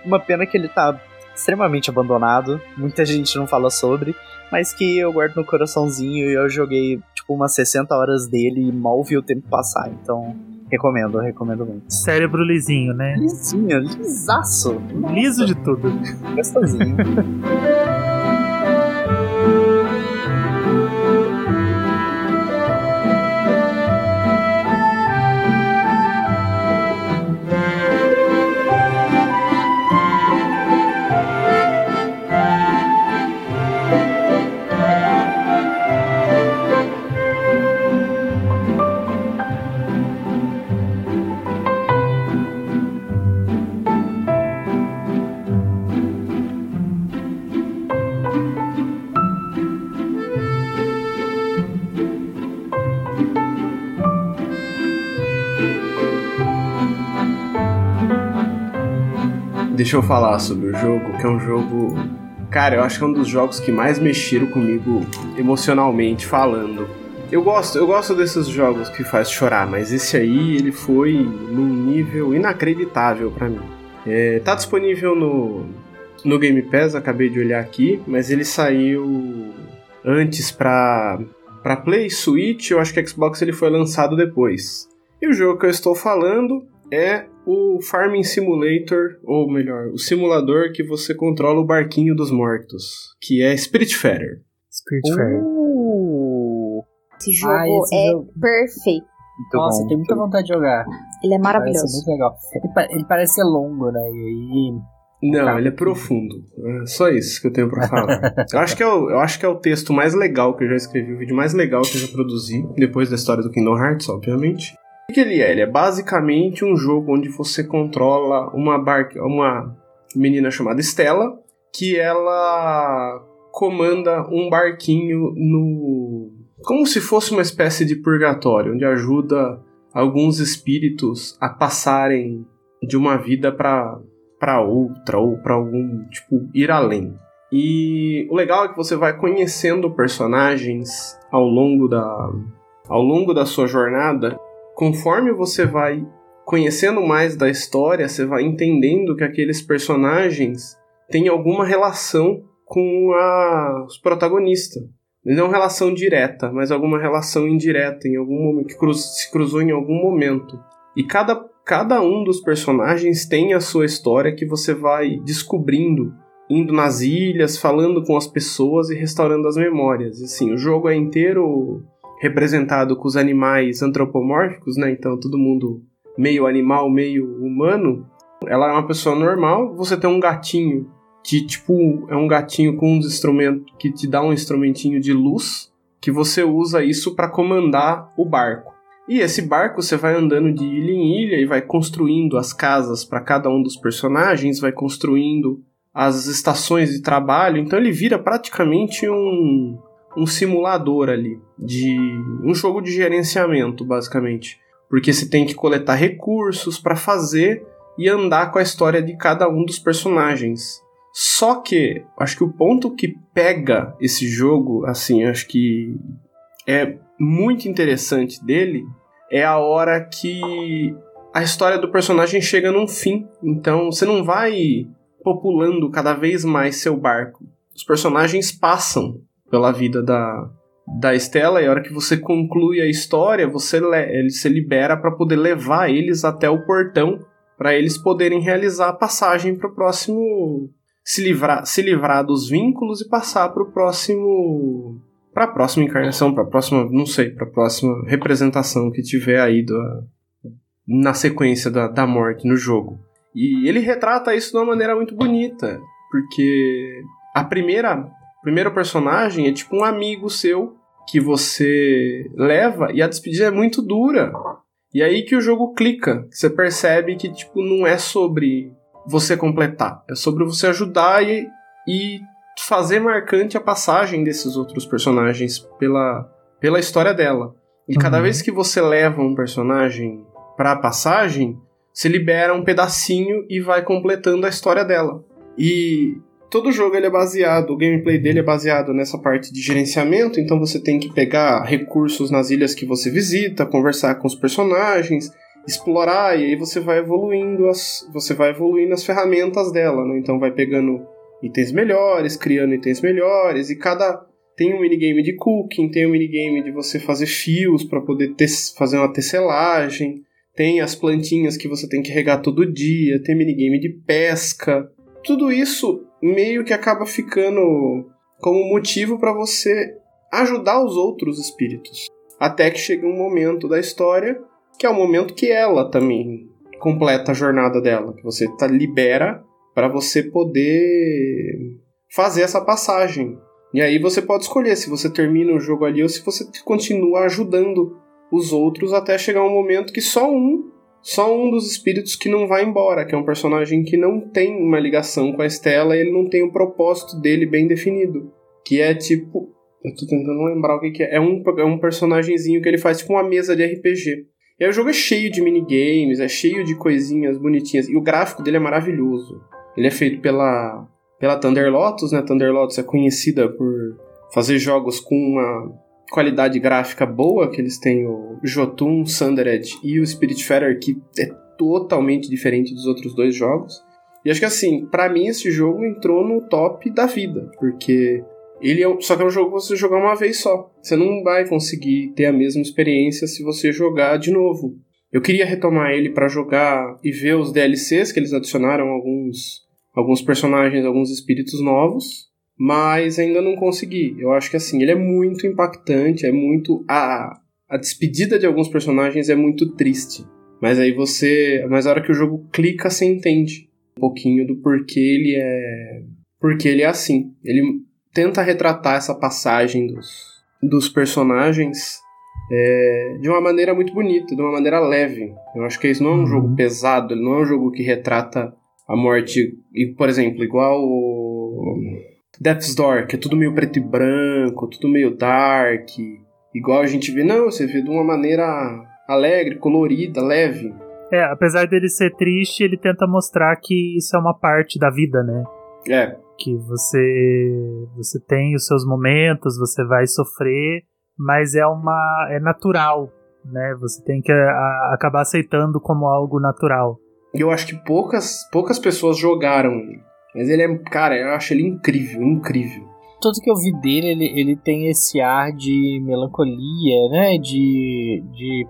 Uma pena que ele tá extremamente abandonado. Muita gente não fala sobre. Mas que eu guardo no coraçãozinho e eu joguei tipo umas 60 horas dele e mal vi o tempo passar. Então, recomendo, recomendo muito. Cérebro lisinho, né? Lisinho, lisaço. Liso de tudo. Gostosinho. Deixa eu falar sobre o jogo, que é um jogo. Cara, eu acho que é um dos jogos que mais mexeram comigo emocionalmente falando. Eu gosto, eu gosto desses jogos que faz chorar, mas esse aí ele foi num nível inacreditável pra mim. É, tá disponível no, no Game Pass, acabei de olhar aqui, mas ele saiu antes pra, pra Play, Switch, eu acho que Xbox ele foi lançado depois. E o jogo que eu estou falando é o Farming Simulator, ou melhor, o simulador que você controla o barquinho dos mortos, que é Spiritfarer. Spiritfarer. Uh, Esse jogo Ah, esse é jogo- perfeito. muito Nossa, bom. tenho muita vontade de jogar. Ele é Parece maravilhoso. muito legal. Ele, pa- ele parece ser longo, né? E aí. Não, ele é profundo. É só isso que eu tenho pra falar. eu, acho que é o, eu acho que é o texto mais legal que eu já escrevi, o vídeo mais legal que eu já produzi, depois da história do Kingdom Hearts, obviamente. O que ele é? Ele é basicamente um jogo onde você controla uma barca, uma menina chamada Stella, que ela comanda um barquinho no como se fosse uma espécie de purgatório, onde ajuda alguns espíritos a passarem de uma vida para para outra ou para algum tipo ir além. E o legal é que você vai conhecendo personagens ao longo da ao longo da sua jornada, conforme você vai conhecendo mais da história, você vai entendendo que aqueles personagens têm alguma relação com a, os protagonistas. Não relação direta, mas alguma relação indireta em algum momento que cruz- se cruzou em algum momento. E cada, cada um dos personagens tem a sua história que você vai descobrindo, indo nas ilhas, falando com as pessoas e restaurando as memórias. E, assim, o jogo é inteiro representado com os animais antropomórficos, né? Então todo mundo meio animal, meio humano. Ela é uma pessoa normal, você tem um gatinho que tipo é um gatinho com uns instrumentos que te dá um instrumentinho de luz que você usa isso para comandar o barco. E esse barco você vai andando de ilha em ilha e vai construindo as casas para cada um dos personagens, vai construindo as estações de trabalho, então ele vira praticamente um, um simulador ali de um jogo de gerenciamento, basicamente, porque você tem que coletar recursos para fazer e andar com a história de cada um dos personagens. Só que acho que o ponto que pega esse jogo, assim, acho que é muito interessante dele é a hora que a história do personagem chega num fim. Então você não vai populando cada vez mais seu barco. Os personagens passam pela vida da, da Estela e a hora que você conclui a história, você ele se libera para poder levar eles até o portão para eles poderem realizar a passagem para o próximo se livrar, se livrar dos vínculos e passar para o próximo para a próxima encarnação, para a próxima, não sei, para a próxima representação que tiver aí na sequência da, da morte no jogo. E ele retrata isso de uma maneira muito bonita, porque a primeira primeiro personagem é tipo um amigo seu que você leva e a despedida é muito dura. E aí que o jogo clica, você percebe que tipo não é sobre você completar, é sobre você ajudar e, e fazer marcante a passagem desses outros personagens pela, pela história dela. E uhum. cada vez que você leva um personagem para a passagem, se libera um pedacinho e vai completando a história dela. E todo jogo ele é baseado, o gameplay dele é baseado nessa parte de gerenciamento, então você tem que pegar recursos nas ilhas que você visita, conversar com os personagens, explorar e aí você vai evoluindo as, você vai evoluindo as ferramentas dela, né? Então vai pegando itens melhores, criando itens melhores, e cada. Tem um minigame de cooking, tem um minigame de você fazer fios para poder fazer uma tecelagem, tem as plantinhas que você tem que regar todo dia, tem minigame de pesca. Tudo isso meio que acaba ficando como motivo para você ajudar os outros espíritos. Até que chega um momento da história que é o momento que ela também completa a jornada dela, que você tá, libera para você poder fazer essa passagem. E aí você pode escolher se você termina o jogo ali ou se você continua ajudando os outros até chegar um momento que só um, só um dos espíritos que não vai embora, que é um personagem que não tem uma ligação com a Estela e ele não tem o propósito dele bem definido, que é tipo, eu tô tentando lembrar o que, que é, é um é um personagemzinho que ele faz tipo uma mesa de RPG. E aí o jogo é cheio de minigames, é cheio de coisinhas bonitinhas. E o gráfico dele é maravilhoso. Ele é feito pela, pela Thunder Lotus, né? Thunder Lotus é conhecida por fazer jogos com uma qualidade gráfica boa, que eles têm o Jotun, Sundered e o Spiritfarer, que é totalmente diferente dos outros dois jogos. E acho que assim, para mim esse jogo entrou no top da vida, porque ele é, só que é um jogo que você jogar uma vez só. Você não vai conseguir ter a mesma experiência se você jogar de novo. Eu queria retomar ele para jogar e ver os DLCs que eles adicionaram alguns alguns personagens, alguns espíritos novos, mas ainda não consegui. Eu acho que assim, ele é muito impactante, é muito a a despedida de alguns personagens é muito triste. Mas aí você, mas a hora que o jogo clica, você entende um pouquinho do porquê ele é, porque ele é assim. Ele tenta retratar essa passagem dos, dos personagens é, de uma maneira muito bonita, de uma maneira leve. Eu acho que isso não é um uhum. jogo pesado, ele não é um jogo que retrata a morte, e, por exemplo, igual o Death's Door, que é tudo meio preto e branco, tudo meio dark, igual a gente vê, não, você vê de uma maneira alegre, colorida, leve. É, apesar dele ser triste, ele tenta mostrar que isso é uma parte da vida, né? É. Que você você tem os seus momentos, você vai sofrer, mas é uma é natural, né? Você tem que a, acabar aceitando como algo natural. E eu acho que poucas, poucas pessoas jogaram ele. Mas ele é, cara, eu acho ele incrível, incrível. Tudo que eu vi dele, ele, ele tem esse ar de melancolia, né? De, de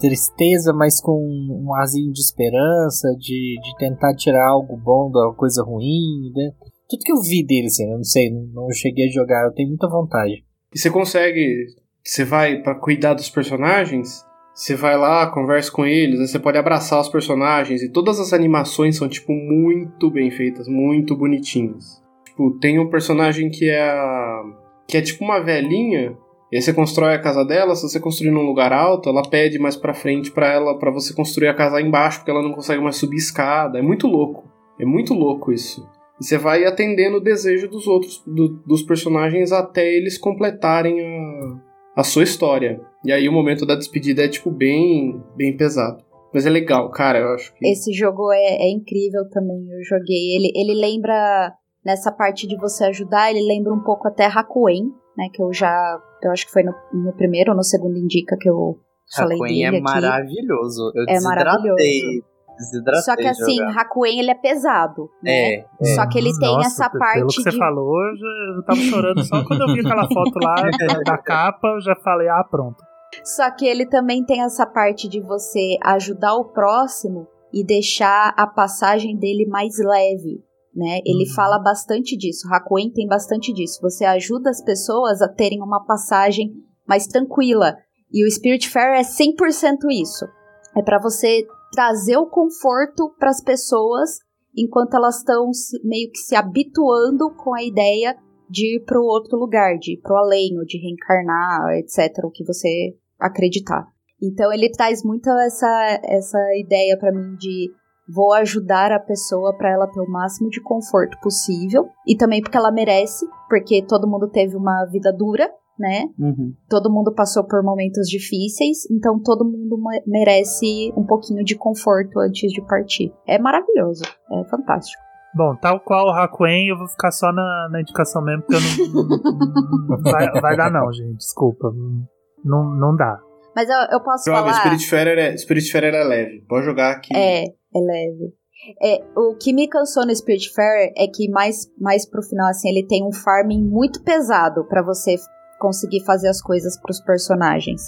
tristeza, mas com um arzinho de esperança, de, de tentar tirar algo bom da coisa ruim, né? Tudo que eu vi dele, assim, eu não sei, não cheguei a jogar, eu tenho muita vontade. E você consegue, você vai para cuidar dos personagens, você vai lá, conversa com eles, aí você pode abraçar os personagens e todas as animações são tipo muito bem feitas, muito bonitinhas. Tipo, tem um personagem que é a... que é tipo uma velhinha E aí você constrói a casa dela, se você construir num lugar alto, ela pede mais pra frente pra ela para você construir a casa embaixo, porque ela não consegue mais subir escada. É muito louco. É muito louco isso. E você vai atendendo o desejo dos outros, do- dos personagens até eles completarem a, a sua história. E aí o momento da despedida é, tipo, bem, bem pesado. Mas é legal, cara, eu acho que. Esse jogo é, é incrível também, eu joguei. Ele, ele lembra, nessa parte de você ajudar, ele lembra um pouco até Hakuen, né? Que eu já. Eu acho que foi no, no primeiro ou no segundo Indica que eu falei Hakuen dele é aqui. maravilhoso. Eu É maravilhoso. Desidratei. Só que assim, jogar. Hakuen ele é pesado, né? É, é. Só que ele tem Nossa, essa parte Pelo que você de falou, eu, já, eu tava chorando só quando eu vi aquela foto lá da, capa, eu já falei, ah, pronto. Só que ele também tem essa parte de você ajudar o próximo e deixar a passagem dele mais leve, né? Ele Uhum. fala bastante disso. Hakuen tem bastante disso. Você ajuda as pessoas a terem uma passagem mais tranquila. E o Spiritfarer é 100% isso. É para você trazer o conforto para as pessoas enquanto elas estão meio que se habituando com a ideia de ir para o outro lugar, de ir para o além, ou de reencarnar, etc. O que você acreditar. Então ele traz muito essa, essa ideia para mim de vou ajudar a pessoa para ela ter o máximo de conforto possível e também porque ela merece, porque todo mundo teve uma vida dura, né? Uhum. Todo mundo passou por momentos difíceis, então todo mundo me- merece um pouquinho de conforto antes de partir. É maravilhoso, é fantástico. Bom, tal qual o Hakuen, eu vou ficar só na, na indicação mesmo, porque eu não. não- não- vai, vai dar, não, gente. Desculpa. Não, não dá. Mas eu, eu posso Joga, falar. Spiritfarer é, Spiritfarer é leve. Pode jogar aqui. É, é leve. É, o que me cansou no Spiritfarer é que mais, mais pro final, assim, ele tem um farming muito pesado pra você conseguir fazer as coisas pros personagens.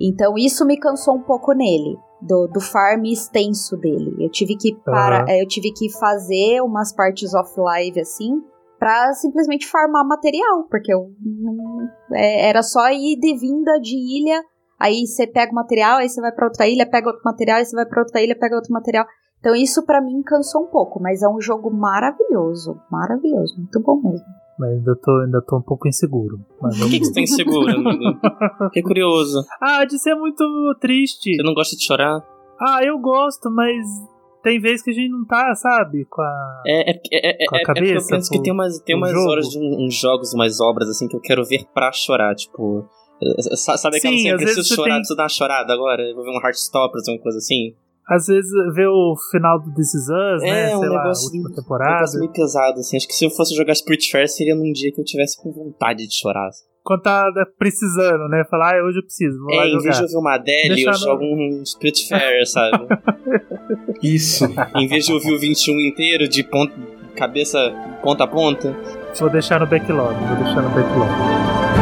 Então isso me cansou um pouco nele, do, do farm extenso dele. Eu tive que parar, Aham. eu tive que fazer umas partes off-live assim, pra simplesmente farmar material, porque eu é, era só ir de vinda de ilha Aí você pega o material, aí você vai pra outra ilha, pega outro material, aí você vai pra outra ilha, pega outro material. Então isso pra mim cansou um pouco, mas é um jogo maravilhoso, maravilhoso, muito bom mesmo. Mas ainda tô, ainda tô um pouco inseguro. Mas Por que, que você tá inseguro, amigo? Fiquei curioso. Ah, de ser muito triste. Você não gosta de chorar? Ah, eu gosto, mas tem vezes que a gente não tá, sabe? Com a. É, é, é, é, Com a é- é porque eu cabeça penso que tem umas, tem umas jogo. horas de um- uns jogos, umas obras assim que eu quero ver pra chorar, tipo. eh, sa- Sabe aquela Sim, assim, eu preciso chorar, tem- preciso dar uma chorada agora, eu vou ver um Heartstoppers, uma coisa assim. Às vezes vê o final do This Is Us, né? É, um Sei lá, a negócio- última Um temporada. negócio meio pesado, assim. Acho que se eu fosse jogar Spirit Fair seria num dia que eu tivesse com vontade de chorar. Quando tá precisando, né? Falar, ah, hoje eu preciso, vou lá É, em vez jogar. de ouvir uma Adele, Deixar eu no- jogo um Spirit Fair, sabe? Isso. em vez de ouvir o 21 inteiro de ponta, cabeça ponta a ponta. Vou deixar no backlog, vou deixar no backlog.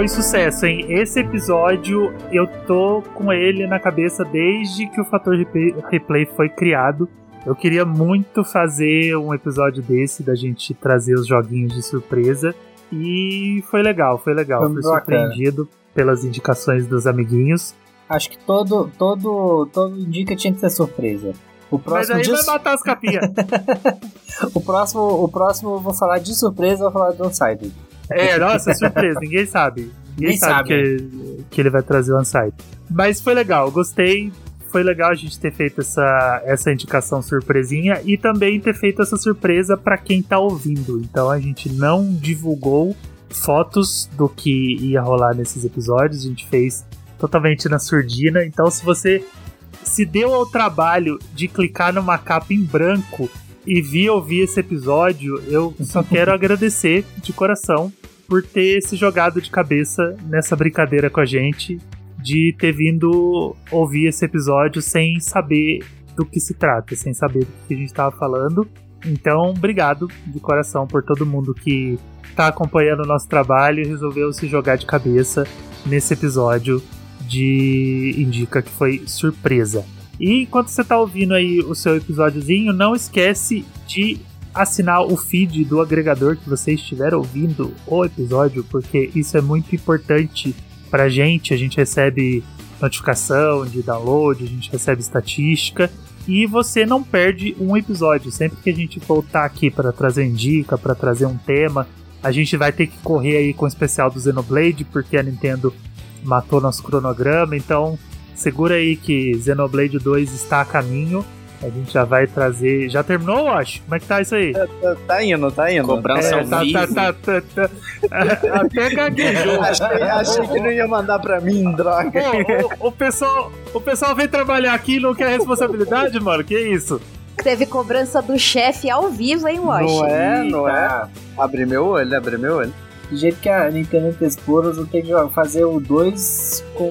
Foi sucesso, hein? Esse episódio eu tô com ele na cabeça desde que o fator replay- foi criado. Eu queria muito fazer um episódio desse, da gente trazer os joguinhos de surpresa. E foi legal, foi legal. Foi Fui surpreendido pelas indicações dos amiguinhos. Acho que todo, todo, todo indica tinha que ter surpresa. O Mas próximo, aí de, vai matar as capinhas. o próximo, o próximo eu vou falar de surpresa, eu vou falar do Unsighted. É, nossa, surpresa, ninguém sabe. Ninguém sabe, sabe. Que, que ele vai trazer o Unsight. Mas foi legal, gostei. Foi legal a gente ter feito essa, essa indicação surpresinha e também ter feito essa surpresa para quem tá ouvindo. Então a gente não divulgou fotos do que ia rolar nesses episódios, a gente fez totalmente na surdina. Então se você se deu ao trabalho de clicar numa capa em branco e vir ouvir esse episódio, eu só quero agradecer de coração por ter se jogado de cabeça nessa brincadeira com a gente, de ter vindo ouvir esse episódio sem saber do que se trata, sem saber do que a gente estava falando. Então, obrigado de coração por todo mundo que está acompanhando o nosso trabalho e resolveu se jogar de cabeça nesse episódio de Indica que foi surpresa. E enquanto você está ouvindo aí o seu episódiozinho, não esquece de assinar o feed do agregador que você estiver ouvindo o episódio, porque isso é muito importante pra gente. A gente recebe notificação de download, a gente recebe estatística e você não perde um episódio. Sempre que a gente voltar aqui para trazer dica, para trazer um tema, a gente vai ter que correr aí com o especial do Xenoblade, porque a Nintendo matou nosso cronograma, então segura aí que Xenoblade 2 está a caminho. A gente já vai trazer. Já terminou, acho? Como é que tá isso aí? Tá, tá indo, tá indo. Cobrança É, ao tá, vivo. tá, tá, tá, tá. Até gaguejou. achei, achei que não ia mandar pra mim, droga. Pô, o, o pessoal, o pessoal vem trabalhar aqui e não quer responsabilidade, mano. Que isso? Teve cobrança do chefe ao vivo, hein, Wash? Não é, não é. Tá. Abre meu olho, abre meu olho. Do jeito que a Nintendo Explorer eu tenho que fazer o 2 com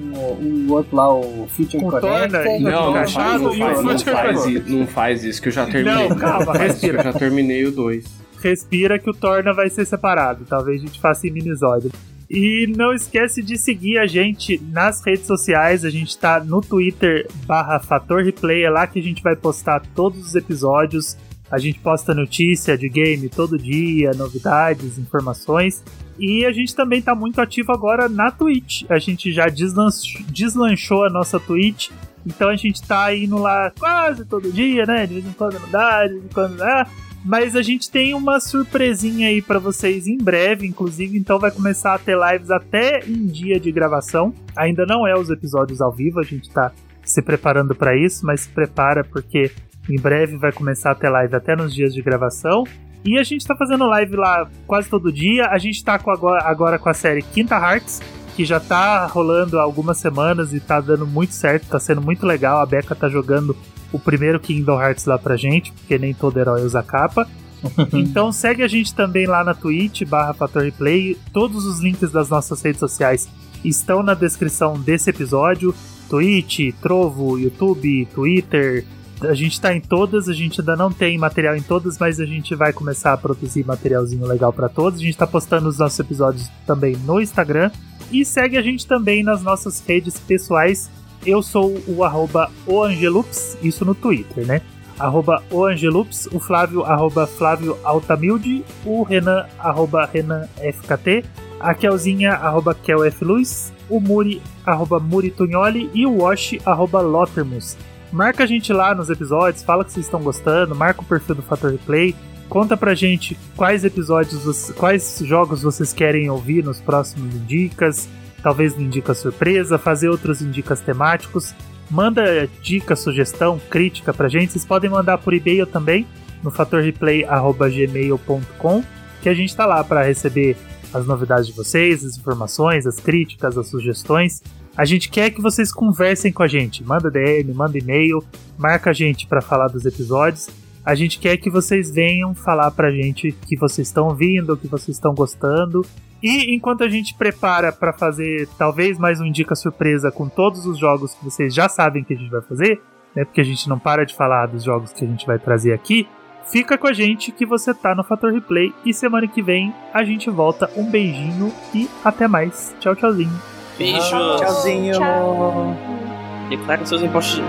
o outro lá, o Future Com Connect. Torna e- Não, não Cachado faz, não e o faz, não Future faz, não faz isso, que eu já terminei. Não, calma, Não respira. eu já terminei o 2. Respira que o Torna vai ser separado. Talvez a gente faça em minisódio. E não esquece de seguir a gente nas redes sociais. A gente tá no Twitter barra Fator Replay. É lá que a gente vai postar todos os episódios. A gente posta notícia de game todo dia, novidades, informações. E a gente também tá muito ativo agora na Twitch. A gente já deslanch- deslanchou a nossa Twitch. Então a gente tá indo lá quase todo dia, né? De vez em quando não dá, de vez em quando dá. Mas a gente tem uma surpresinha aí pra vocês em breve, inclusive, então vai começar a ter lives até em dia de gravação. Ainda não é os episódios ao vivo, a gente tá se preparando pra isso, mas se prepara porque em breve vai começar a ter live até nos dias de gravação. E a gente tá fazendo live lá quase todo dia. A gente tá com agora, agora com a série Quinta Hearts, que já tá rolando há algumas semanas e tá dando muito certo, tá sendo muito legal. A Becca tá jogando o primeiro Kingdom Hearts lá pra gente, porque nem todo herói usa capa. então segue a gente também lá na Twitch, barra Fator Replay. Todos os links das nossas redes sociais estão na descrição desse episódio. Twitch, Trovo, YouTube, Twitter. A gente tá em todas, a gente ainda não tem material em todas, mas a gente vai começar a produzir materialzinho legal pra todos. A gente tá postando os nossos episódios também no Instagram. E segue a gente também nas nossas redes pessoais. Eu sou o arroba oangelups, isso no Twitter, né? Arroba oangelups, o Flávio, arroba Flávio Altamilde, o Renan, arroba Renan FKT, a Kelzinha, arroba KelFLuz, o Muri, arroba e o Wash, arroba. Marca a gente lá nos episódios, fala que vocês estão gostando, marca o perfil do Fator Replay, conta pra gente quais episódios, quais jogos vocês querem ouvir nos próximos Indicas, talvez Indica Surpresa, fazer outros Indicas temáticos. Manda dica, sugestão, crítica pra gente. Vocês podem mandar por e-mail também, no fatorreplay.gmail.com, que a gente tá lá para receber as novidades de vocês, as informações, as críticas, as sugestões. A gente quer que vocês conversem com a gente. Manda DM, manda e-mail, marca a gente para falar dos episódios. A gente quer que vocês venham falar pra gente que vocês estão ouvindo, que vocês estão gostando. E enquanto a gente prepara para fazer talvez mais um dica surpresa com todos os jogos que vocês já sabem que a gente vai fazer, né? Porque a gente não para de falar dos jogos que a gente vai trazer aqui. Fica com a gente que você tá no Fator Replay e semana que vem a gente volta. Um beijinho e até mais. Tchau, tchauzinho. Beijos. Tchauzinho. Tchau. Declarem seus impostos de